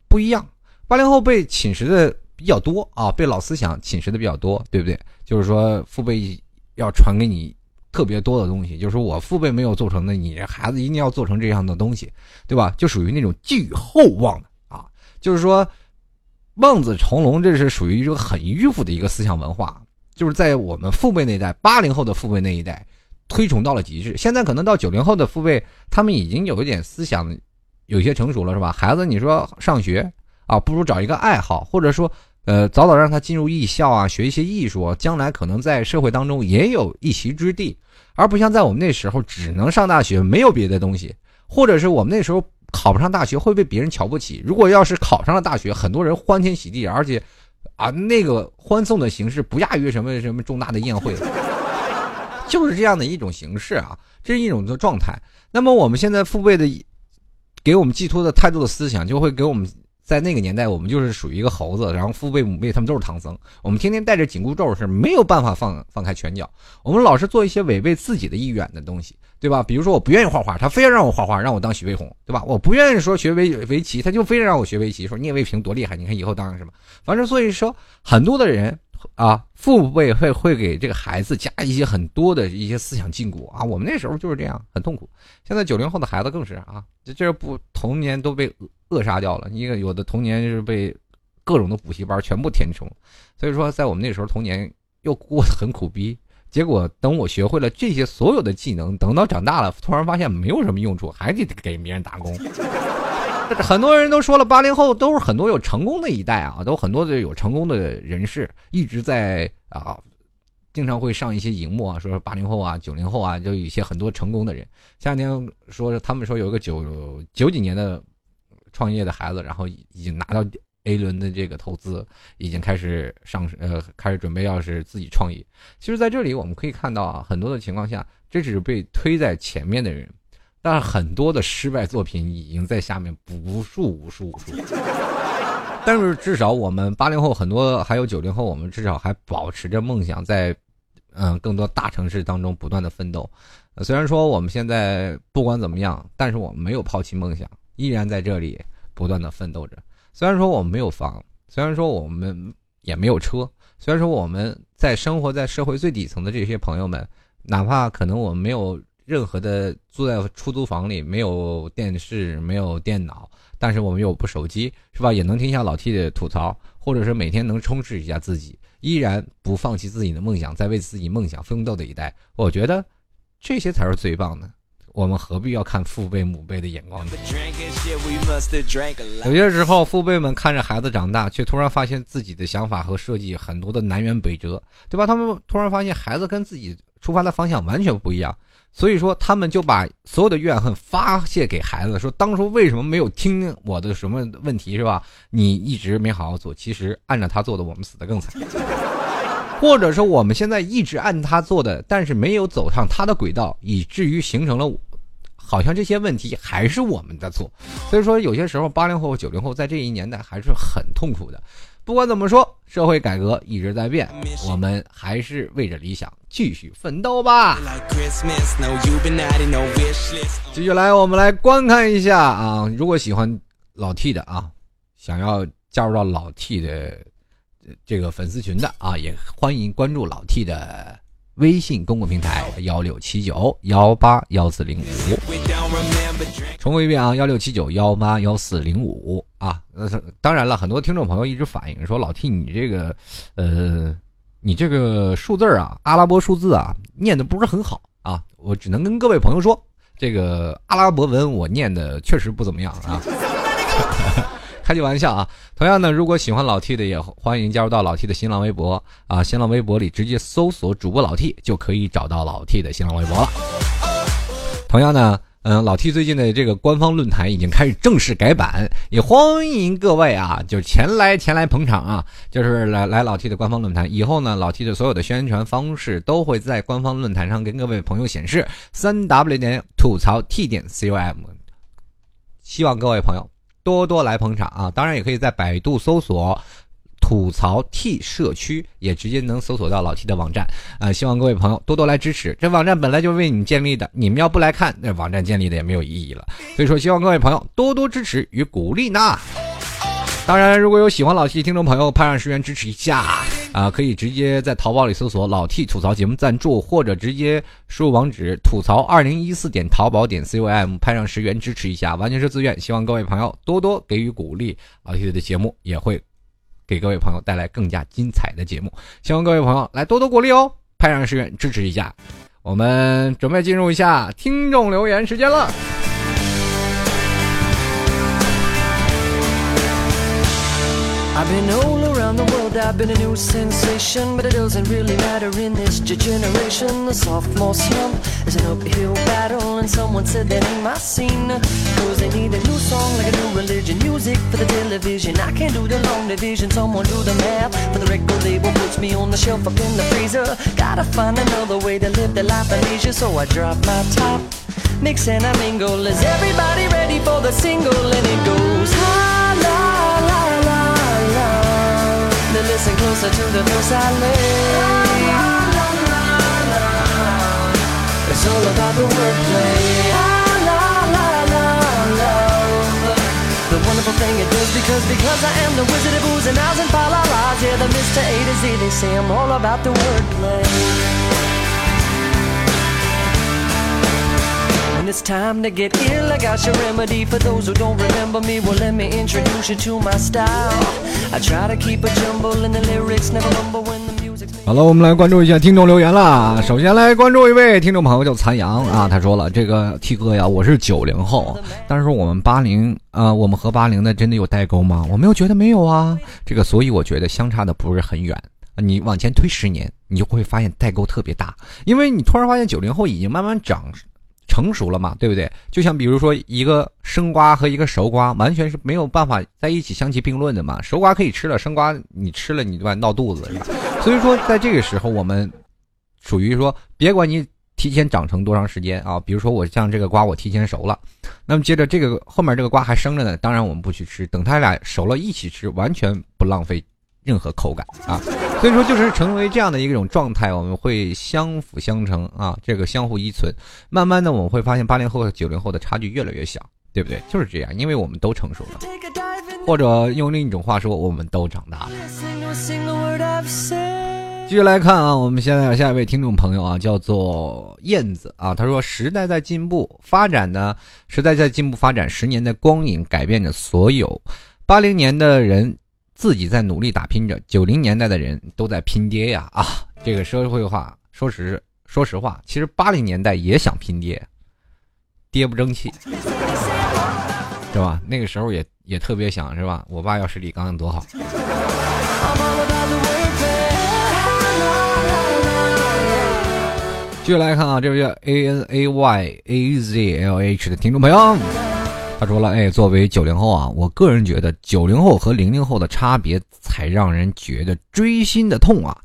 不一样。八零后被侵蚀的比较多啊，被老思想侵蚀的比较多，对不对？就是说父辈要传给你。特别多的东西，就是我父辈没有做成的，你孩子一定要做成这样的东西，对吧？就属于那种寄予厚望的啊，就是说望子成龙，这是属于一个很迂腐的一个思想文化，就是在我们父辈那一代，八零后的父辈那一代推崇到了极致。现在可能到九零后的父辈，他们已经有一点思想有些成熟了，是吧？孩子，你说上学啊，不如找一个爱好，或者说。呃，早早让他进入艺校啊，学一些艺术，将来可能在社会当中也有一席之地，而不像在我们那时候只能上大学，没有别的东西，或者是我们那时候考不上大学会被别人瞧不起。如果要是考上了大学，很多人欢天喜地，而且啊，那个欢送的形式不亚于什么什么重大的宴会，[laughs] 就是这样的一种形式啊，这是一种的状态。那么我们现在父辈的给我们寄托的太多的思想，就会给我们。在那个年代，我们就是属于一个猴子，然后父辈母辈他们都是唐僧，我们天天带着紧箍咒是没有办法放放开拳脚，我们老是做一些违背自己的意愿的东西，对吧？比如说我不愿意画画，他非要让我画画，让我当许飞鸿，对吧？我不愿意说学围围棋，他就非得让我学围棋，说聂卫平多厉害，你看以后当什么？反正所以说很多的人。啊，父辈会会给这个孩子加一些很多的一些思想禁锢啊。我们那时候就是这样，很痛苦。现在九零后的孩子更是啊，这这不童年都被扼杀掉了。一个有的童年就是被各种的补习班全部填充，所以说在我们那时候童年又过得很苦逼。结果等我学会了这些所有的技能，等到长大了，突然发现没有什么用处，还得给别人打工。[laughs] 很多人都说了，八零后都是很多有成功的一代啊，都很多的有成功的人士一直在啊，经常会上一些荧幕啊，说八零后啊、九零后啊，就有一些很多成功的人。前两天说他们说有一个九九几年的创业的孩子，然后已经拿到 A 轮的这个投资，已经开始上呃开始准备要是自己创业。其实，在这里我们可以看到啊，很多的情况下，这只是被推在前面的人。但是很多的失败作品已经在下面无数无数无数。但是至少我们八零后很多还有九零后，我们至少还保持着梦想，在嗯更多大城市当中不断的奋斗。虽然说我们现在不管怎么样，但是我们没有抛弃梦想，依然在这里不断的奋斗着。虽然说我们没有房，虽然说我们也没有车，虽然说我们在生活在社会最底层的这些朋友们，哪怕可能我们没有。任何的住在出租房里，没有电视，没有电脑，但是我们有部手机，是吧？也能听一下老 T 的吐槽，或者是每天能充实一下自己，依然不放弃自己的梦想，在为自己梦想奋斗的一代，我觉得这些才是最棒的。我们何必要看父辈母辈的眼光呢？有些时候，父辈们看着孩子长大，却突然发现自己的想法和设计很多的南辕北辙，对吧？他们突然发现孩子跟自己出发的方向完全不一样。所以说，他们就把所有的怨恨发泄给孩子，说当初为什么没有听我的什么问题，是吧？你一直没好好做，其实按照他做的，我们死的更惨。或者说，我们现在一直按他做的，但是没有走上他的轨道，以至于形成了好像这些问题还是我们的错。所以说，有些时候八零后、九零后在这一年代还是很痛苦的。不管怎么说，社会改革一直在变，我们还是为着理想继续奋斗吧。继续来，我们来观看一下啊，如果喜欢老 T 的啊，想要加入到老 T 的呃这个粉丝群的啊，也欢迎关注老 T 的微信公共平台幺六七九幺八幺四零五。重复一遍啊，幺六七九幺八幺四零五啊。呃，当然了，很多听众朋友一直反映说，老 T 你这个，呃，你这个数字啊，阿拉伯数字啊，念的不是很好啊。我只能跟各位朋友说，这个阿拉伯文我念的确实不怎么样啊。[laughs] 开句玩笑啊！同样呢，如果喜欢老 T 的，也欢迎加入到老 T 的新浪微博啊。新浪微博里直接搜索主播老 T 就可以找到老 T 的新浪微博了。同样呢，嗯，老 T 最近的这个官方论坛已经开始正式改版，也欢迎各位啊，就前来前来捧场啊，就是来来老 T 的官方论坛。以后呢，老 T 的所有的宣传方式都会在官方论坛上跟各位朋友显示，三 W 点吐槽 T 点 com。希望各位朋友多多来捧场啊！当然也可以在百度搜索。吐槽 T 社区也直接能搜索到老 T 的网站啊、希望各位朋友多多来支持。这网站本来就是为你建立的，你们要不来看，那网站建立的也没有意义了。所以说，希望各位朋友多多支持与鼓励呢。当然，如果有喜欢老 T 的听众朋友，派上十元支持一下啊，可以直接在淘宝里搜索“老 T 吐槽节目赞助”，或者直接输入网址“吐槽二零一四点淘宝点 com”，派上十元支持一下，完全是自愿。希望各位朋友多多给予鼓励，老 T 的节目也会给各位朋友带来更加精彩的节目。希望各位朋友来多多鼓励哦，派上十元支持一下。我们准备进入一下听众留言时间了。I've been all around the world, I've been a new sensation, but it doesn't really matter in this generation. The sophomore slump is an uphill battle, and someone said that ain't my scene. Cause they need a new song like a new religion, music for the television. I can't do the long division, someone do the math. For the record label puts me on the shelf up in the freezer. Gotta find another way to live the life of leisure, so I drop my top. Mix and I mingle. Is everybody ready for the single? And it goes, la la la. Now listen closer to the verse I lay. It's all about the wordplay. La, la, la. The wonderful thing it does because because I am the wizard of booze and ows and fa la la's. Yeah, the Mr. A to Z. They say I'm all about the wordplay. It's time to get ill, I got your remedy for those who don't remember me. Well, let me introduce you to my style. 好了，我们来关注一下听众留言啦。首先来关注一位听众朋友叫残阳啊，他说了：“这个 T 哥呀，我是九零后，但是我们八零啊，我们和八零的真的有代沟吗？我没有觉得没有啊，这个所以我觉得相差的不是很远。你往前推十年，你就会发现代沟特别大，因为你突然发现九零后已经慢慢长成熟了嘛，对不对？就像比如说一个生瓜和一个熟瓜，完全是没有办法在一起相提并论的嘛。熟瓜可以吃了，生瓜你吃了你对吧？闹肚子？所以说在这个时候，我们属于说，别管你提前长成多长时间啊，比如说我像这个瓜我提前熟了，那么接着这个后面这个瓜还生着呢，当然我们不去吃，等它俩熟了一起吃，完全不浪费任何口感啊。所以说，就是成为这样的一种状态，我们会相辅相成啊，这个相互依存。慢慢的，我们会发现八零后和九零后的差距越来越小，对不对？就是这样，因为我们都成熟了，或者用另一种话说，我们都长大了。继续来看啊，我们现在有下一位听众朋友啊，叫做燕子啊，他说：“时代在进步，发展呢，时代在进步发展，十年的光影改变着所有。八零年的人自己在努力打拼着，九零年代的人都在拼爹呀啊！这个社会话，说实说实话，其实八零年代也想拼爹，爹不争气，是吧？那个时候也也特别想是吧？我爸要是李刚多好。”继续来看啊，这位叫 A N A Y A Z L H 的听众朋友，他说了，哎，作为九零后啊，我个人觉得九零后和零零后的差别才让人觉得锥心的痛啊。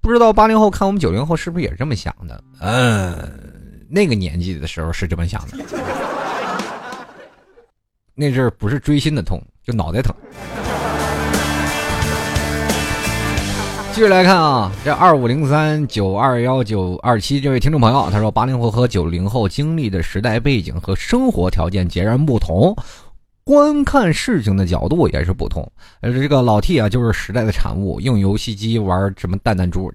不知道八零后看我们九零后是不是也是这么想的？嗯，那个年纪的时候是这么想的。[laughs] 那阵儿不是锥心的痛，就脑袋疼。继续来看啊，这二五零三九二幺九二七这位听众朋友，他说八零后和九零后经历的时代背景和生活条件截然不同，观看事情的角度也是不同。呃，这个老 T 啊，就是时代的产物，用游戏机玩什么弹弹珠，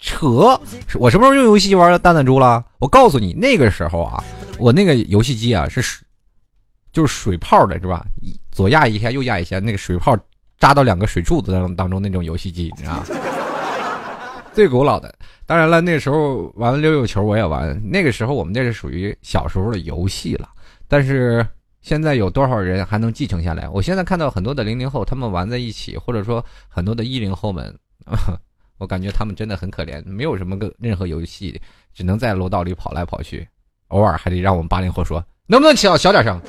扯！我什么时候用游戏机玩弹弹珠了？我告诉你，那个时候啊，我那个游戏机啊是，就是水泡的，是吧？左压一下，右压一下，那个水泡。扎到两个水柱子当当中那种游戏机，你知道 [laughs] 最古老的。当然了，那时候玩溜溜球我也玩。那个时候我们那是属于小时候的游戏了。但是现在有多少人还能继承下来？我现在看到很多的零零后，他们玩在一起，或者说很多的一零后们，[laughs] 我感觉他们真的很可怜，没有什么个任何游戏，只能在楼道里跑来跑去，偶尔还得让我们八零后说，能不能小小点声。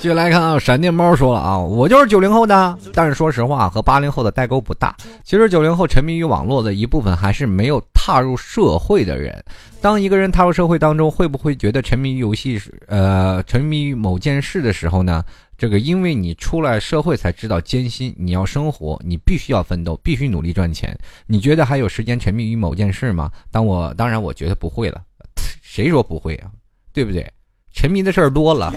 继续来看啊，闪电猫说了啊，我就是九零后的，但是说实话和八零后的代沟不大。其实九零后沉迷于网络的一部分还是没有踏入社会的人。当一个人踏入社会当中，会不会觉得沉迷于游戏呃沉迷于某件事的时候呢？这个因为你出来社会才知道艰辛，你要生活，你必须要奋斗，必须努力赚钱。你觉得还有时间沉迷于某件事吗？当我当然我觉得不会了，谁说不会啊？对不对？沉迷的事儿多了。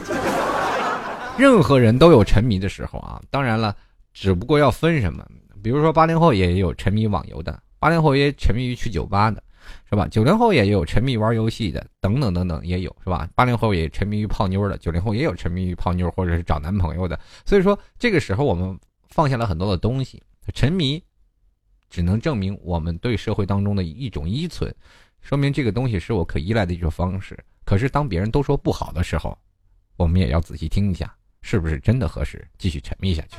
任何人都有沉迷的时候啊，当然了，只不过要分什么。比如说八零后也有沉迷网游的，八零后也沉迷于去酒吧的，是吧？九零后也有沉迷玩游戏的，等等等等也有，是吧？八零后也沉迷于泡妞的，九零后也有沉迷于泡妞或者是找男朋友的。所以说，这个时候我们放下了很多的东西，沉迷只能证明我们对社会当中的一种依存，说明这个东西是我可依赖的一种方式。可是当别人都说不好的时候，我们也要仔细听一下。是不是真的合适继续沉迷下去？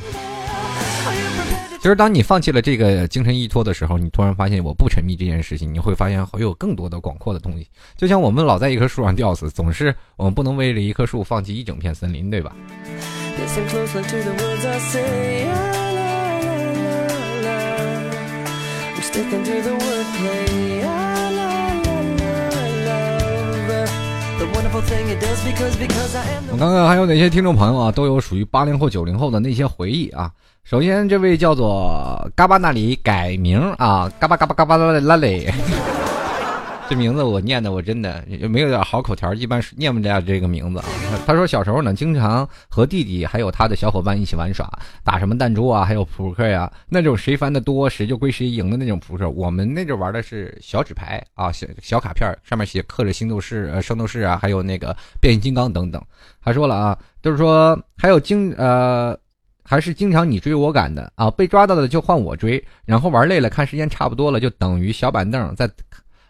其实，当你放弃了这个精神依托的时候，你突然发现我不沉迷这件事情，你会发现会有更多的广阔的东西。就像我们老在一棵树上吊死，总是我们不能为了一棵树放弃一整片森林，对吧？我看看还有哪些听众朋友啊，都有属于八零后、九零后的那些回忆啊。首先，这位叫做嘎巴那里改名啊，嘎巴嘎巴嘎巴拉拉嘞。这名字我念的我真的没有点好口条，一般是念不了这个名字啊。他说小时候呢，经常和弟弟还有他的小伙伴一起玩耍，打什么弹珠啊，还有扑克呀，那种谁翻的多谁就归谁赢的那种扑克。我们那阵玩的是小纸牌啊，小小卡片上面写刻着星斗士、呃圣斗士啊，还有那个变形金刚等等。他说了啊，就是说还有经呃，还是经常你追我赶的啊，被抓到的就换我追，然后玩累了，看时间差不多了，就等于小板凳在。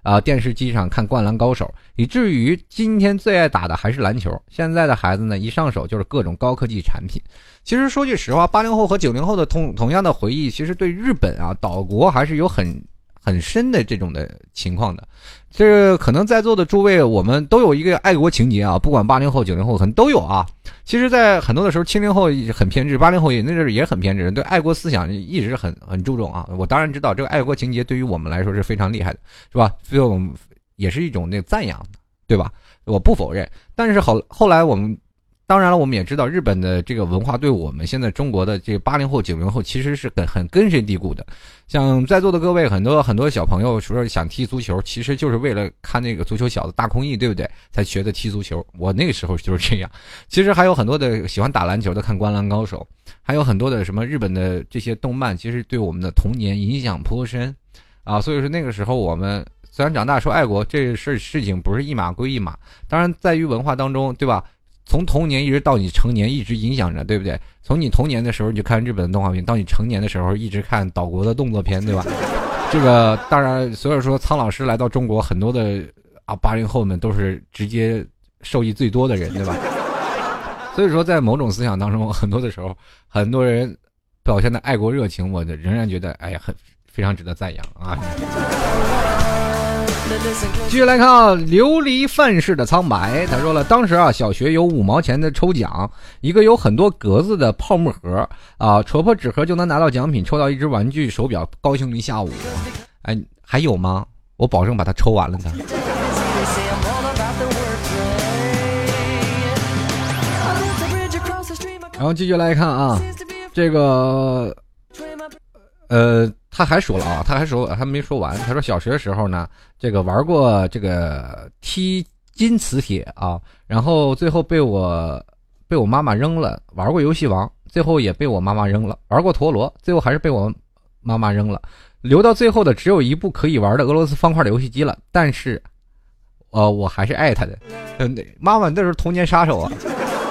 啊，电视机上看《灌篮高手》，以至于今天最爱打的还是篮球。现在的孩子呢，一上手就是各种高科技产品。其实说句实话，八零后和九零后的同同样的回忆，其实对日本啊岛国还是有很。很深的这种的情况的，这可能在座的诸位，我们都有一个爱国情节啊，不管八零后、九零后，可能都有啊。其实，在很多的时候，七零后很偏执，八零后也那阵也很偏执，对爱国思想一直很很注重啊。我当然知道这个爱国情节对于我们来说是非常厉害的，是吧？所以我们也是一种那个赞扬，对吧？我不否认，但是好后来我们。当然了，我们也知道日本的这个文化对我们现在中国的这八零后、九零后其实是很很根深蒂固的。像在座的各位，很多很多小朋友说想踢足球，其实就是为了看那个足球小子大空翼，对不对？才学的踢足球。我那个时候就是这样。其实还有很多的喜欢打篮球的看《灌篮高手》，还有很多的什么日本的这些动漫，其实对我们的童年影响颇深啊。所以说那个时候我们虽然长大说爱国，这事事情不是一码归一码。当然在于文化当中，对吧？从童年一直到你成年，一直影响着，对不对？从你童年的时候你就看日本的动画片，到你成年的时候一直看岛国的动作片，对吧？这个当然，所以说苍老师来到中国，很多的啊八零后们都是直接受益最多的人，对吧？所以说，在某种思想当中，很多的时候，很多人表现的爱国热情，我仍然觉得，哎呀，很非常值得赞扬啊。继续来看啊，琉璃范式的苍白，他说了，当时啊，小学有五毛钱的抽奖，一个有很多格子的泡沫盒啊，戳破纸盒就能拿到奖品，抽到一只玩具手表，高兴一下午。[laughs] 哎，还有吗？我保证把它抽完了的。Oh, [laughs] 然后继续来看啊这个呃，他还说了啊，他还说还没说完。他说小学的时候呢，这个玩过这个踢金磁铁啊，然后最后被我被我妈妈扔了。玩过游戏王，最后也被我妈妈扔了。玩过陀螺，最后还是被我妈妈扔了。留到最后的只有一部可以玩的俄罗斯方块的游戏机了，但是，呃，我还是爱他的。嗯，妈妈那时候童年杀手啊，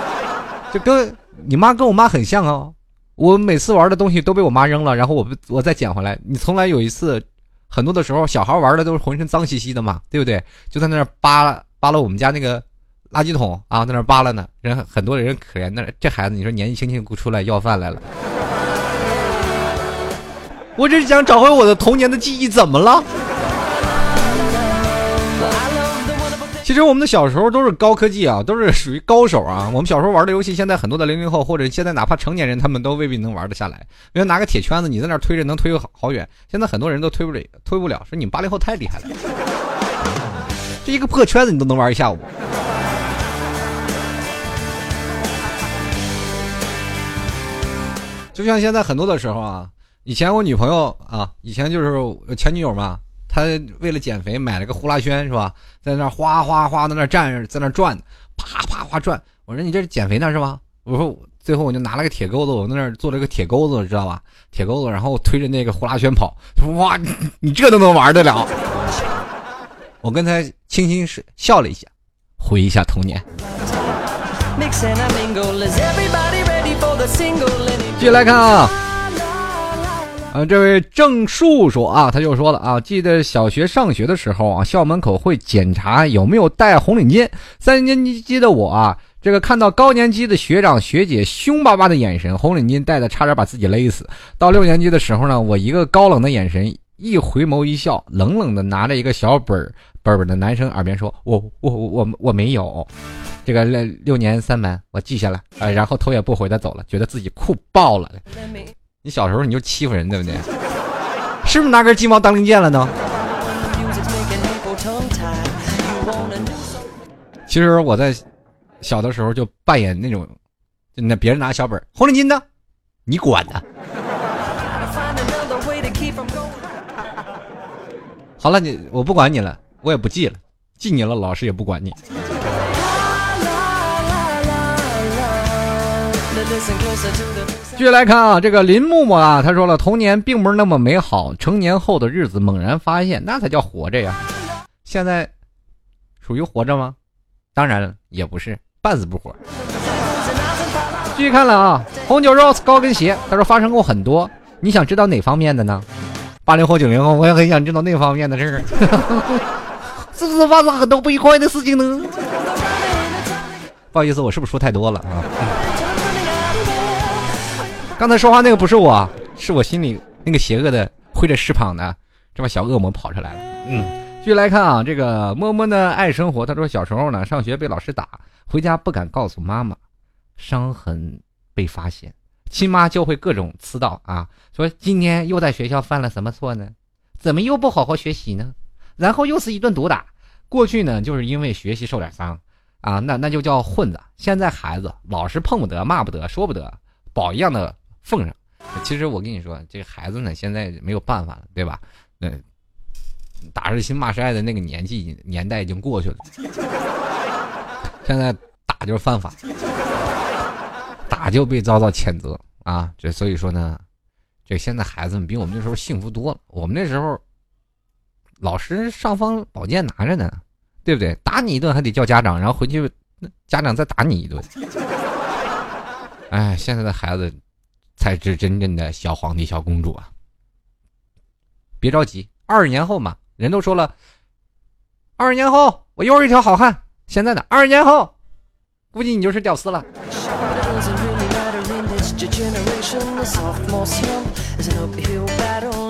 [laughs] 就跟你妈跟我妈很像啊。我每次玩的东西都被我妈扔了，然后我我再捡回来。你从来有一次，很多的时候小孩玩的都是浑身脏兮兮的嘛，对不对？就在那儿扒扒拉我们家那个垃圾桶啊，在那扒拉呢。人很多人可怜的，这孩子你说年纪轻轻出来要饭来了。我这是想找回我的童年的记忆，怎么了？其实我们的小时候都是高科技啊，都是属于高手啊。我们小时候玩的游戏，现在很多的零零后或者现在哪怕成年人，他们都未必能玩得下来。因为拿个铁圈子，你在那推着能推个好好远。现在很多人都推不了，推不了，说你们八零后太厉害了，这一个破圈子你都能玩一下午。就像现在很多的时候啊，以前我女朋友啊，以前就是前女友嘛，她为了减肥买了个呼啦圈是吧，在那哗哗哗在那站着，在那转，啪啪啪转。我说你这是减肥呢是吧？我说最后我就拿了个铁钩子，我在那儿做了个铁钩子，知道吧？铁钩子，然后我推着那个呼啦圈跑。哇，你你这都能玩得了？我跟他轻轻是笑了一下，回忆一下童年。继续来看啊，啊，这位郑树说啊，他就说了啊，记得小学上学的时候啊，校门口会检查有没有戴红领巾。三年级的我啊，这个看到高年级的学长学姐凶巴巴的眼神，红领巾戴的差点把自己勒死。到六年级的时候呢，我一个高冷的眼神，一回眸一笑，冷冷的拿着一个小本儿本本的男生耳边说：“我我我我我没有。”这个六六年三班我记下了啊、然后头也不回的走了，觉得自己酷爆了。你小时候你就欺负人，对不对？是不是拿根鸡毛当令箭了呢？其实我在小的时候就扮演那种，那别人拿小本，红领巾呢？你管呢？[laughs] 好了，你，我不管你了，我也不记了，记你了，老师也不管你。继续来看啊，这个林木木啊，他说了，童年并不是那么美好，成年后的日子猛然发现，那才叫活着呀。现在属于活着吗？当然了，也不是，半死不活。继续看了啊，红酒 rose 高跟鞋，他说发生过很多，你想知道哪方面的呢？八零后、九零后，我也很想知道那方面的事儿，是不是发生很多不愉快的事情呢？不好意思，我是不是说太多了啊？刚才说话那个不是我，是我心里那个邪恶的挥着翅膀的这么小恶魔跑出来了。嗯，继续来看啊，这个默默的爱生活，他说小时候呢，上学被老师打，回家不敢告诉妈妈，伤痕被发现，亲妈就会各种呲道啊，说今天又在学校犯了什么错呢？怎么又不好好学习呢？然后又是一顿毒打。过去呢，就是因为学习受点伤啊，那那就叫混子。现在孩子老是碰不得、骂不得、说不得，宝一样的奉上。其实我跟你说，这孩子呢，现在没有办法了，对吧？嗯，打是亲骂是爱的那个年纪年代已经过去了，[laughs] 现在打就是犯法，打就被遭到谴责啊！这所以说呢，这现在孩子们比我们那时候幸福多了。我们那时候，老师尚方宝剑拿着呢，对不对？打你一顿还得叫家长，然后回去家长再打你一顿。哎，现在的孩子才是真正的小皇帝、小公主啊！别着急，二十年后嘛，人都说了，二十年后我又是一条好汉。现在呢，二十年后，估计你就是屌丝了。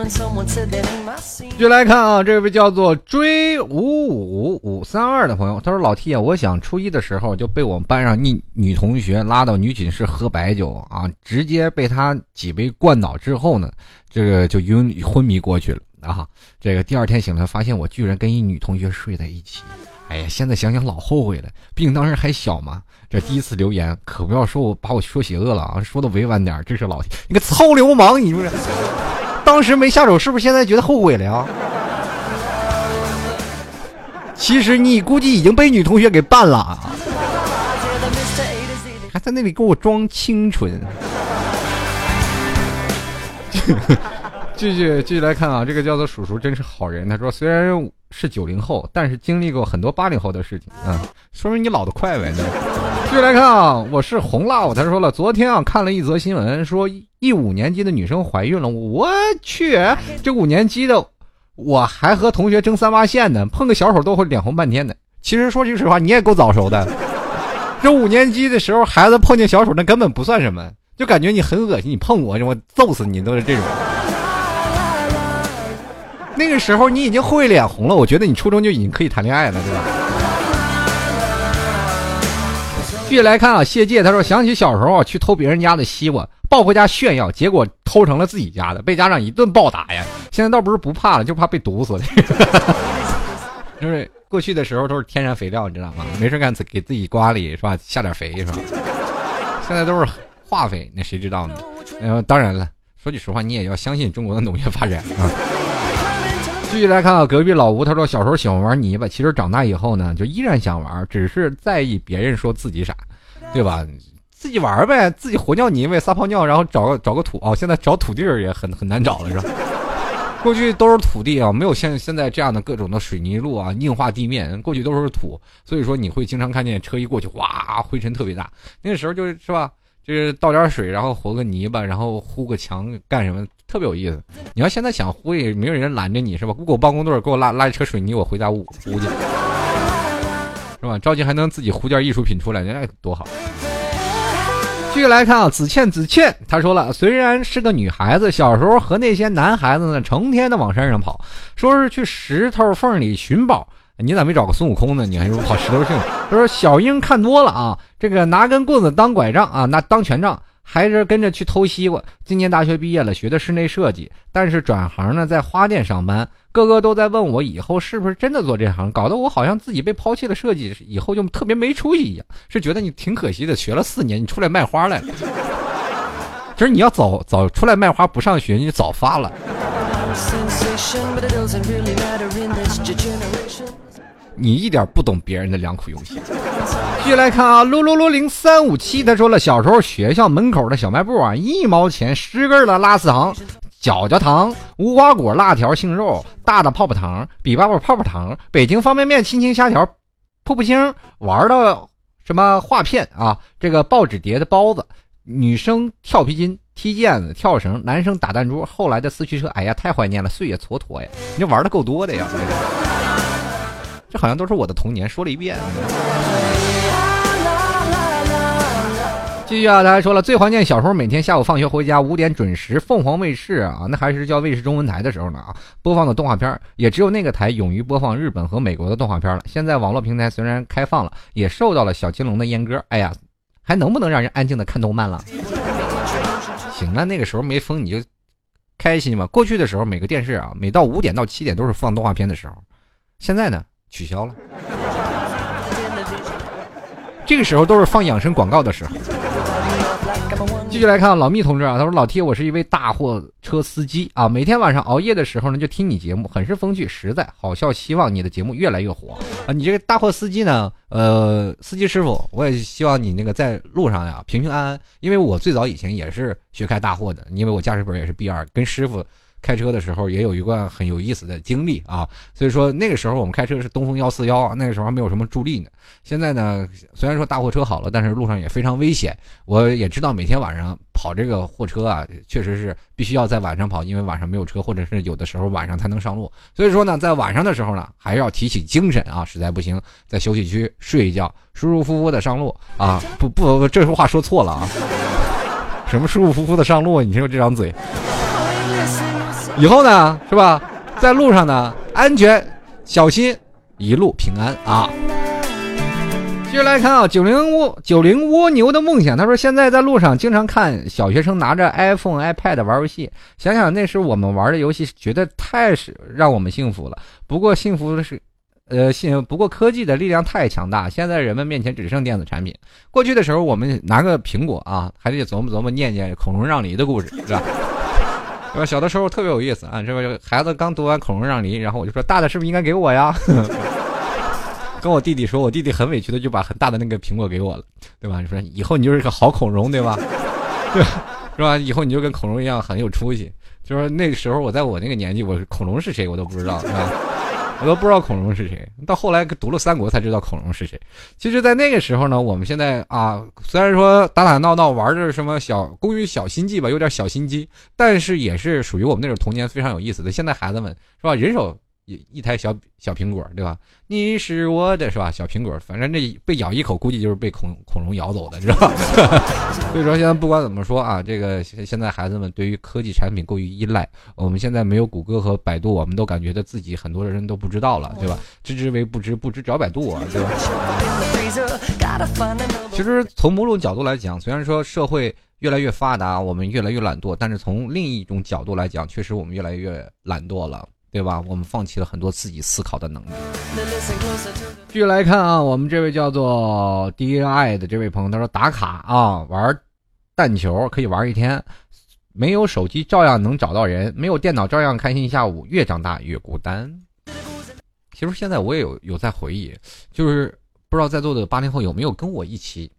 But it doesn't really matter in this generation. The sophomore slump is an uphill battle, and someone said that ain't my scene. 继续来看啊，这位叫做追五五五三二的朋友，他说：“老 T 啊，我想初一的时候就被我们班上一女同学拉到女寝室喝白酒啊，直接被他几杯灌倒之后呢，这个就晕昏迷过去了。啊。这个第二天醒来，发现我居然跟一女同学睡在一起。哎呀，现在想想老后悔了，毕竟当时还小嘛。这第一次留言可不要说我把我说邪恶了啊，说的委婉点，这是老你个臭流氓，你不是？当时没下手，是不是现在觉得后悔了呀？其实你估计已经被女同学给办了啊，还在那里给我装清纯。[laughs] 继续继续来看啊，这个叫做叔叔真是好人。他说虽然是九零后，但是经历过很多八零后的事情啊，说明你老得快呗。继续来看啊，我是红辣他说了，昨天啊看了一则新闻，说一五年级的女生怀孕了。我去，这五年级的我还和同学争三八线呢，碰个小手都会脸红半天的。其实说句实话，你也够早熟的。这五年级的时候，孩子碰见小手那根本不算什么，就感觉你很恶心，你碰我，我揍死你都是这种。那个时候你已经会脸红了，我觉得你初中就已经可以谈恋爱了，对吧？继续来看啊，谢界他说想起小时候去偷别人家的西瓜，抱回家炫耀，结果偷成了自己家的，被家长一顿暴打呀。现在倒不是不怕了，就怕被毒死了。[laughs] 就是过去的时候都是天然肥料，你知道吗？没事干给自己瓜里是吧下点肥是吧？现在都是化肥，那谁知道呢？嗯，当然了，说句实话，你也要相信中国的农业发展啊。继续来看啊，隔壁老吴他说小时候喜欢玩泥巴，其实长大以后呢，就依然想玩，只是在意别人说自己傻，对吧？自己玩呗，自己活尿泥呗撒泡尿，然后找个找个土啊。现在找土地儿也很很难找了，是吧？[laughs] 过去都是土地啊，没有像现在这样的各种的水泥路啊，硬化地面，过去都是土，所以说你会经常看见车一过去，哇，灰尘特别大。那个时候就是是吧？就是倒点水，然后和个泥巴，然后糊个墙，干什么特别有意思。你要现在想糊也没有人拦着你，是吧？给我办公队给我拉拉一车水泥，我回家糊糊去，[laughs] 是吧？着急还能自己糊件艺术品出来，那多好。继续来看啊，子倩子倩，她说了，虽然是个女孩子，小时候和那些男孩子呢，成天的往山上跑，说是去石头缝里寻宝。你咋没找个孙悟空呢？你还说跑石头去？他说小英看多了啊，这个拿根棍子当拐杖啊，拿当权杖，还是跟着去偷西瓜。今年大学毕业了，学的室内设计，但是转行呢，在花店上班。个个都在问我以后是不是真的做这行，搞得我好像自己被抛弃了设计，以后就特别没出息一样。是觉得你挺可惜的，学了四年，你出来卖花来了。其 [laughs] 实你要早早出来卖花，不上学，你就早发了。[laughs] 你一点不懂别人的良苦用心。继续来看啊，噜噜噜零三五七，他说了，小时候学校门口的小卖部啊，一毛钱十根的拉丝糖、嚼嚼糖、无花果、辣条、杏肉、大的泡泡糖、比巴巴泡泡糖、北京方便面、亲亲虾条、瀑布星，玩的什么画片啊，这个报纸叠的包子，女生跳皮筋、踢毽子、跳绳，男生打弹珠，后来的四驱车，哎呀，太怀念了，岁月蹉跎呀，你这玩的够多的呀。这好像都是我的童年，说了一遍。继续啊，他还说了，最怀念小时候每天下午放学回家五点准时，凤凰卫视啊，那还是叫卫视中文台的时候呢啊，播放的动画片也只有那个台勇于播放日本和美国的动画片了。现在网络平台虽然开放了，也受到了小金龙的阉割。哎呀，还能不能让人安静的看动漫了？行了，那个时候没封你就开心嘛。过去的时候，每个电视啊，每到五点到七点都是放动画片的时候，现在呢？取消了，这个时候都是放养生广告的时候。继续来看老密同志啊，他说：“老 T，我是一位大货车司机啊，每天晚上熬夜的时候呢，就听你节目，很是风趣，实在好笑。希望你的节目越来越火啊！你这个大货司机呢，呃，司机师傅，我也希望你那个在路上呀平平安安。因为我最早以前也是学开大货的，因为我驾驶本也是 B 二，跟师傅。”开车的时候也有一段很有意思的经历啊，所以说那个时候我们开车是东风幺四幺，那个时候还没有什么助力呢。现在呢，虽然说大货车好了，但是路上也非常危险。我也知道每天晚上跑这个货车啊，确实是必须要在晚上跑，因为晚上没有车，或者是有的时候晚上才能上路。所以说呢，在晚上的时候呢，还是要提起精神啊，实在不行在休息区睡一觉，舒舒服服的上路啊。不不不，这话说错了啊，什么舒舒服服的上路？你听说这张嘴。以后呢，是吧？在路上呢，安全，小心，一路平安啊！接着来看啊，九零蜗九零蜗牛的梦想，他说现在在路上经常看小学生拿着 iPhone、iPad 玩游戏，想想那时我们玩的游戏，觉得太是让我们幸福了。不过幸福的是，呃，幸不过科技的力量太强大，现在人们面前只剩电子产品。过去的时候，我们拿个苹果啊，还得琢磨琢磨念念孔融让梨的故事，是吧？小的时候特别有意思啊，这个孩子刚读完孔融让梨，然后我就说大的是不是应该给我呀？[laughs] 跟我弟弟说，我弟弟很委屈的就把很大的那个苹果给我了，对吧？你说以后你就是个好孔融，对吧？[laughs] 对，是吧？以后你就跟孔融一样很有出息。就说那个时候我在我那个年纪，我孔融是谁我都不知道，是吧？我都不知道孔融是谁。到后来读了三国才知道孔融是谁。其实，在那个时候呢，我们现在啊，虽然说打打闹闹玩着什么小公寓小心计吧，有点小心机，但是也是属于我们那种童年非常有意思的。现在孩子们是吧，人手。一一台小小苹果，对吧？你是我的，是吧？小苹果，反正这被咬一口，估计就是被恐恐龙咬走的，知道吧？[laughs] 所以说，现在不管怎么说啊，这个现在孩子们对于科技产品过于依赖。我们现在没有谷歌和百度，我们都感觉到自己很多人都不知道了，对吧？知之为不知，不知找百度啊，对吧？其实从某种角度来讲，虽然说社会越来越发达，我们越来越懒惰，但是从另一种角度来讲，确实我们越来越懒惰了。对吧？我们放弃了很多自己思考的能力。继续来看啊，我们这位叫做 D I 的这位朋友，他说打卡啊，玩弹球可以玩一天，没有手机照样能找到人，没有电脑照样开心一下午。越长大越孤单。其实现在我也有有在回忆，就是不知道在座的八零后有没有跟我一起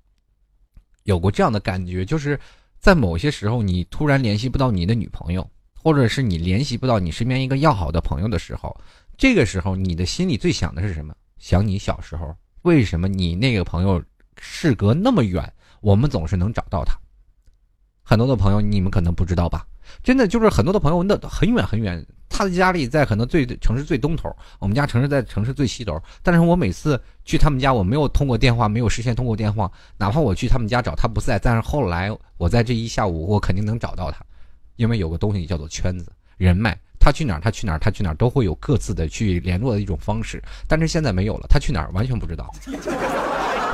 有过这样的感觉，就是在某些时候你突然联系不到你的女朋友。或者是你联系不到你身边一个要好的朋友的时候，这个时候你的心里最想的是什么？想你小时候，为什么你那个朋友事隔那么远，我们总是能找到他？很多的朋友你们可能不知道吧？真的就是很多的朋友那很远很远，他的家里在可能最城市最东头，我们家城市在城市最西头。但是我每次去他们家，我没有通过电话，没有事先通过电话，哪怕我去他们家找他不在，但是后来我在这一下午，我肯定能找到他。因为有个东西叫做圈子人脉，他去哪儿，他去哪儿，他去哪儿，都会有各自的去联络的一种方式。但是现在没有了，他去哪儿完全不知道。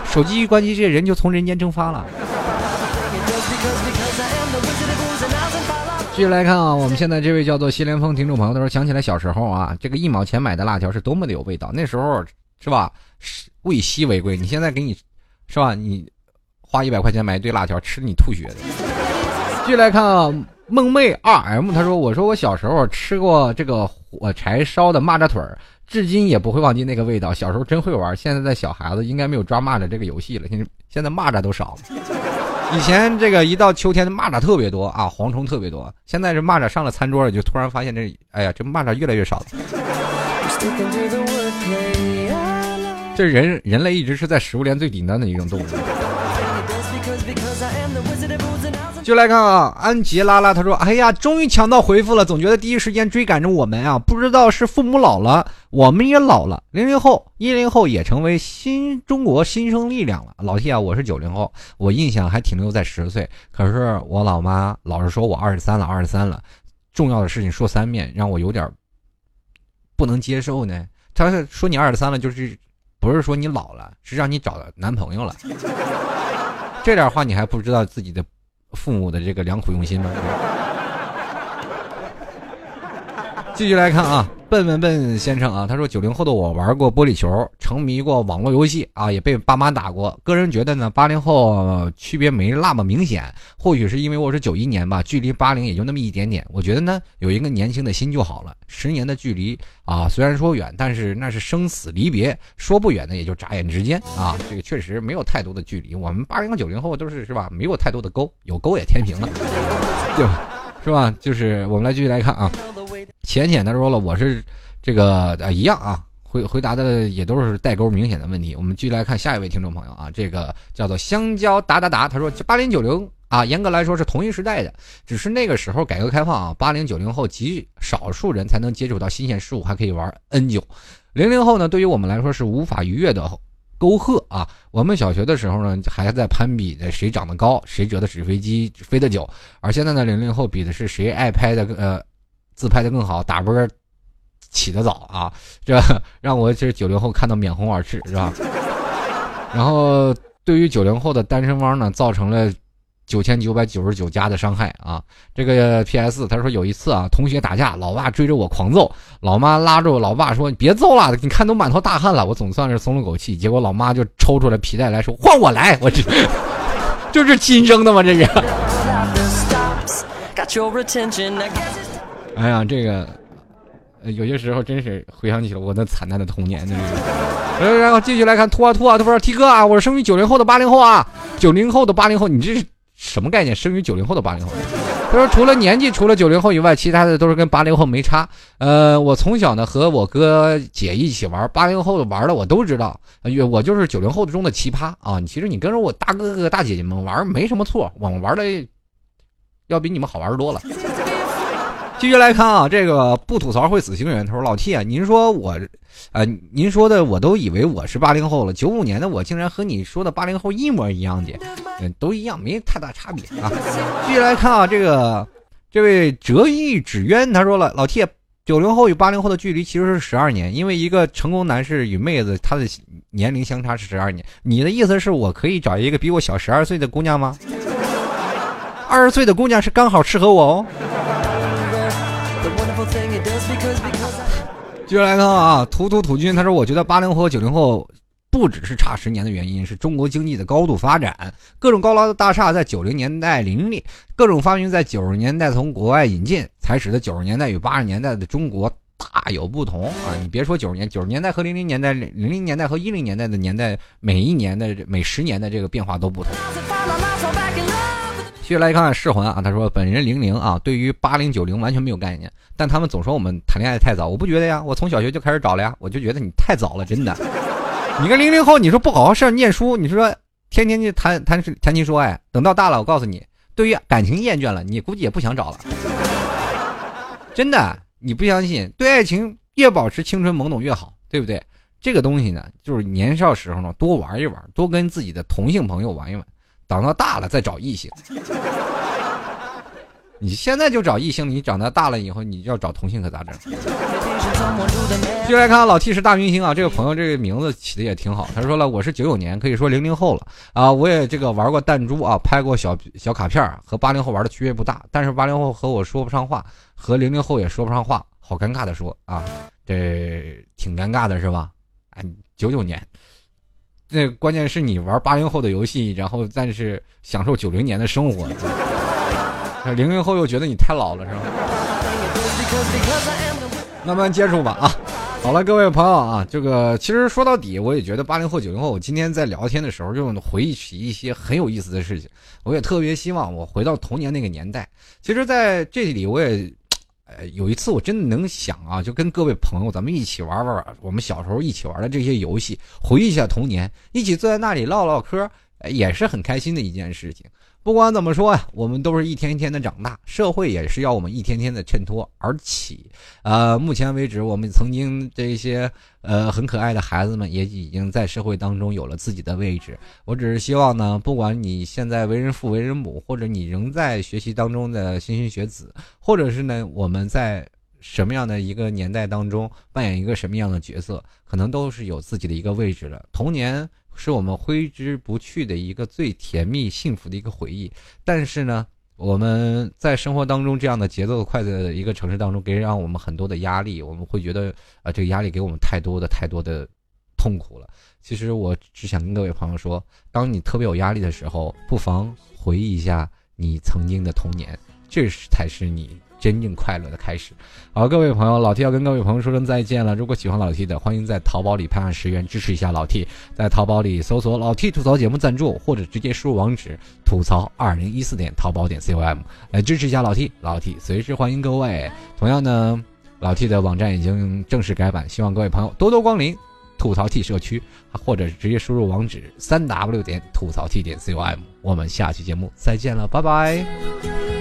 手机一关机，这人就从人间蒸发了。继续来看啊，我们现在这位叫做西连峰听众朋友，他说想起来小时候啊，这个一毛钱买的辣条是多么的有味道。那时候是吧，物以稀为贵。你现在给你是吧，你花一百块钱买一堆辣条，吃你吐血的。继续来看啊，梦妹二 M，他说：“我说我小时候吃过这个火柴烧的蚂蚱腿儿，至今也不会忘记那个味道。小时候真会玩，现在的小孩子应该没有抓蚂蚱这个游戏了。现在现在蚂蚱都少了，以前这个一到秋天的蚂蚱特别多啊，蝗虫特别多。现在这蚂蚱上了餐桌了，就突然发现这，哎呀，这蚂蚱越来越少了。这人 [laughs] 人类一直是在食物链最顶端的一种动物。”就来看啊，安吉拉拉，他说：“哎呀，终于抢到回复了，总觉得第一时间追赶着我们啊，不知道是父母老了，我们也老了。零零后、一零后也成为新中国新生力量了。老 T 啊，我是九零后，我印象还停留在十岁，可是我老妈老是说我二十三了，二十三了，重要的事情说三遍，让我有点不能接受呢。他说你二十三了，就是不是说你老了，是让你找男朋友了。这点话你还不知道自己的。”父母的这个良苦用心吗？继续来看啊，笨笨笨先生啊，他说九零后的我玩过玻璃球，沉迷过网络游戏啊，也被爸妈打过。个人觉得呢，八零后区别没那么明显，或许是因为我是九一年吧，距离八零也就那么一点点。我觉得呢，有一个年轻的心就好了。十年的距离啊，虽然说远，但是那是生死离别，说不远的也就眨眼之间啊。这个确实没有太多的距离。我们八零九零后都是是吧？没有太多的沟，有沟也填平了，对吧？是吧？就是我们来继续来看啊。浅浅的说了，我是这个呃一样啊，回回答的也都是代沟明显的问题。我们继续来看下一位听众朋友啊，这个叫做香蕉达达达，他说八零九零啊，严格来说是同一时代的，只是那个时候改革开放啊，八零九零后极少数人才能接触到新鲜事物，还可以玩 N 九。零零后呢，对于我们来说是无法逾越的沟壑啊。我们小学的时候呢，还在攀比的谁长得高，谁折的纸飞机飞得久，而现在呢，零零后比的是谁爱拍的呃。自拍的更好，打波起得早啊，这 [laughs] 让我这九零后看到面红耳赤，是吧？[laughs] 然后对于九零后的单身汪呢，造成了九千九百九十九加的伤害啊。这个 P.S. 他说有一次啊，同学打架，老爸追着我狂揍，老妈拉着我老爸说：“你别揍了，你看都满头大汗了。”我总算是松了口气。结果老妈就抽出来皮带来说：“换我来！”我这 [laughs] 这是亲生的吗？这是？哎呀，这个有些时候真是回想起了我那惨淡的童年，真是。呃，然后继续来看兔啊兔啊，他说 T 哥啊，我是生于九零后的八零后啊，九零后的八零后，你这是什么概念？生于九零后的八零后？他说除了年纪，除了九零后以外，其他的都是跟八零后没差。呃，我从小呢和我哥姐一起玩，八零后的玩的我都知道，呃我就是九零后的中的奇葩啊。其实你跟着我大哥哥大姐姐们玩没什么错，我们玩的要比你们好玩多了。继续来看啊，这个不吐槽会死星人，他说老 T 啊，您说我，呃，您说的我都以为我是八零后了，九五年的我竟然和你说的八零后一模一样的，嗯，都一样，没太大差别啊。继续来看啊，这个这位折翼纸鸢他说了，老 T，九零后与八零后的距离其实是十二年，因为一个成功男士与妹子他的年龄相差是十二年。你的意思是我可以找一个比我小十二岁的姑娘吗？二十岁的姑娘是刚好适合我哦。I 继续来看啊，土土土军他说，我觉得八零后和九零后不只是差十年的原因，是中国经济的高度发展，各种高楼大厦在九零年代林立，各种发明在九十年代从国外引进，才使得九十年代与八十年代的中国大有不同啊！你别说九十年，九十年代和零零年代，零零年代和一零年代的年代，每一年的每十年的这个变化都不同。续来看世魂啊，他说本人零零啊，对于八零九零完全没有概念，但他们总说我们谈恋爱太早，我不觉得呀，我从小学就开始找了呀，我就觉得你太早了，真的。[laughs] 你个零零后，你说不好好上念书，你说天天就谈谈谈情说爱，等到大了，我告诉你，对于感情厌倦了，你估计也不想找了。[laughs] 真的，你不相信？对爱情越保持青春懵懂越好，对不对？这个东西呢，就是年少时候呢，多玩一玩，多跟自己的同性朋友玩一玩，等到大了再找异性。你现在就找异性，你长到大了以后，你要找同性可咋整？继续来看老 T 是大明星啊，这个朋友这个名字起的也挺好。他说了，我是九九年，可以说零零后了啊。我也这个玩过弹珠啊，拍过小小卡片，和八零后玩的区别不大。但是八零后和我说不上话，和零零后也说不上话，好尴尬的说啊，这挺尴尬的是吧？哎，九九年，那关键是你玩八零后的游戏，然后但是享受九零年的生活。零零后又觉得你太老了是吧？慢慢接触吧啊。好了，各位朋友啊，这个其实说到底，我也觉得八零后、九零后，我今天在聊天的时候，就回忆起一些很有意思的事情。我也特别希望我回到童年那个年代。其实，在这里我也，呃，有一次我真的能想啊，就跟各位朋友咱们一起玩玩我们小时候一起玩的这些游戏，回忆一下童年，一起坐在那里唠唠嗑，也是很开心的一件事情。不管怎么说呀，我们都是一天一天的长大，社会也是要我们一天天的衬托而起。呃，目前为止，我们曾经这些呃很可爱的孩子们也已经在社会当中有了自己的位置。我只是希望呢，不管你现在为人父为人母，或者你仍在学习当中的莘莘学子，或者是呢我们在什么样的一个年代当中扮演一个什么样的角色，可能都是有自己的一个位置的。童年是我们挥之不去的一个最甜蜜幸福的一个回忆，但是呢。我们在生活当中这样的节奏快的一个城市当中，给让我们很多的压力，我们会觉得啊、这个压力给我们太多的太多的痛苦了。其实我只想跟各位朋友说，当你特别有压力的时候，不妨回忆一下你曾经的童年，这是才是你真正快乐的开始。好，各位朋友，老 T 要跟各位朋友说声再见了。如果喜欢老 T 的，欢迎在淘宝里拍上十元支持一下老 T，在淘宝里搜索“老 T 吐槽节目赞助”，或者直接输入网址“吐槽二零一四点淘宝点 com” 来支持一下老 T。老 T 随时欢迎各位。同样呢，老 T 的网站已经正式改版，希望各位朋友多多光临。吐槽 T 社区，或者直接输入网址三 w 点吐槽 T 点 com。我们下期节目再见了，拜拜。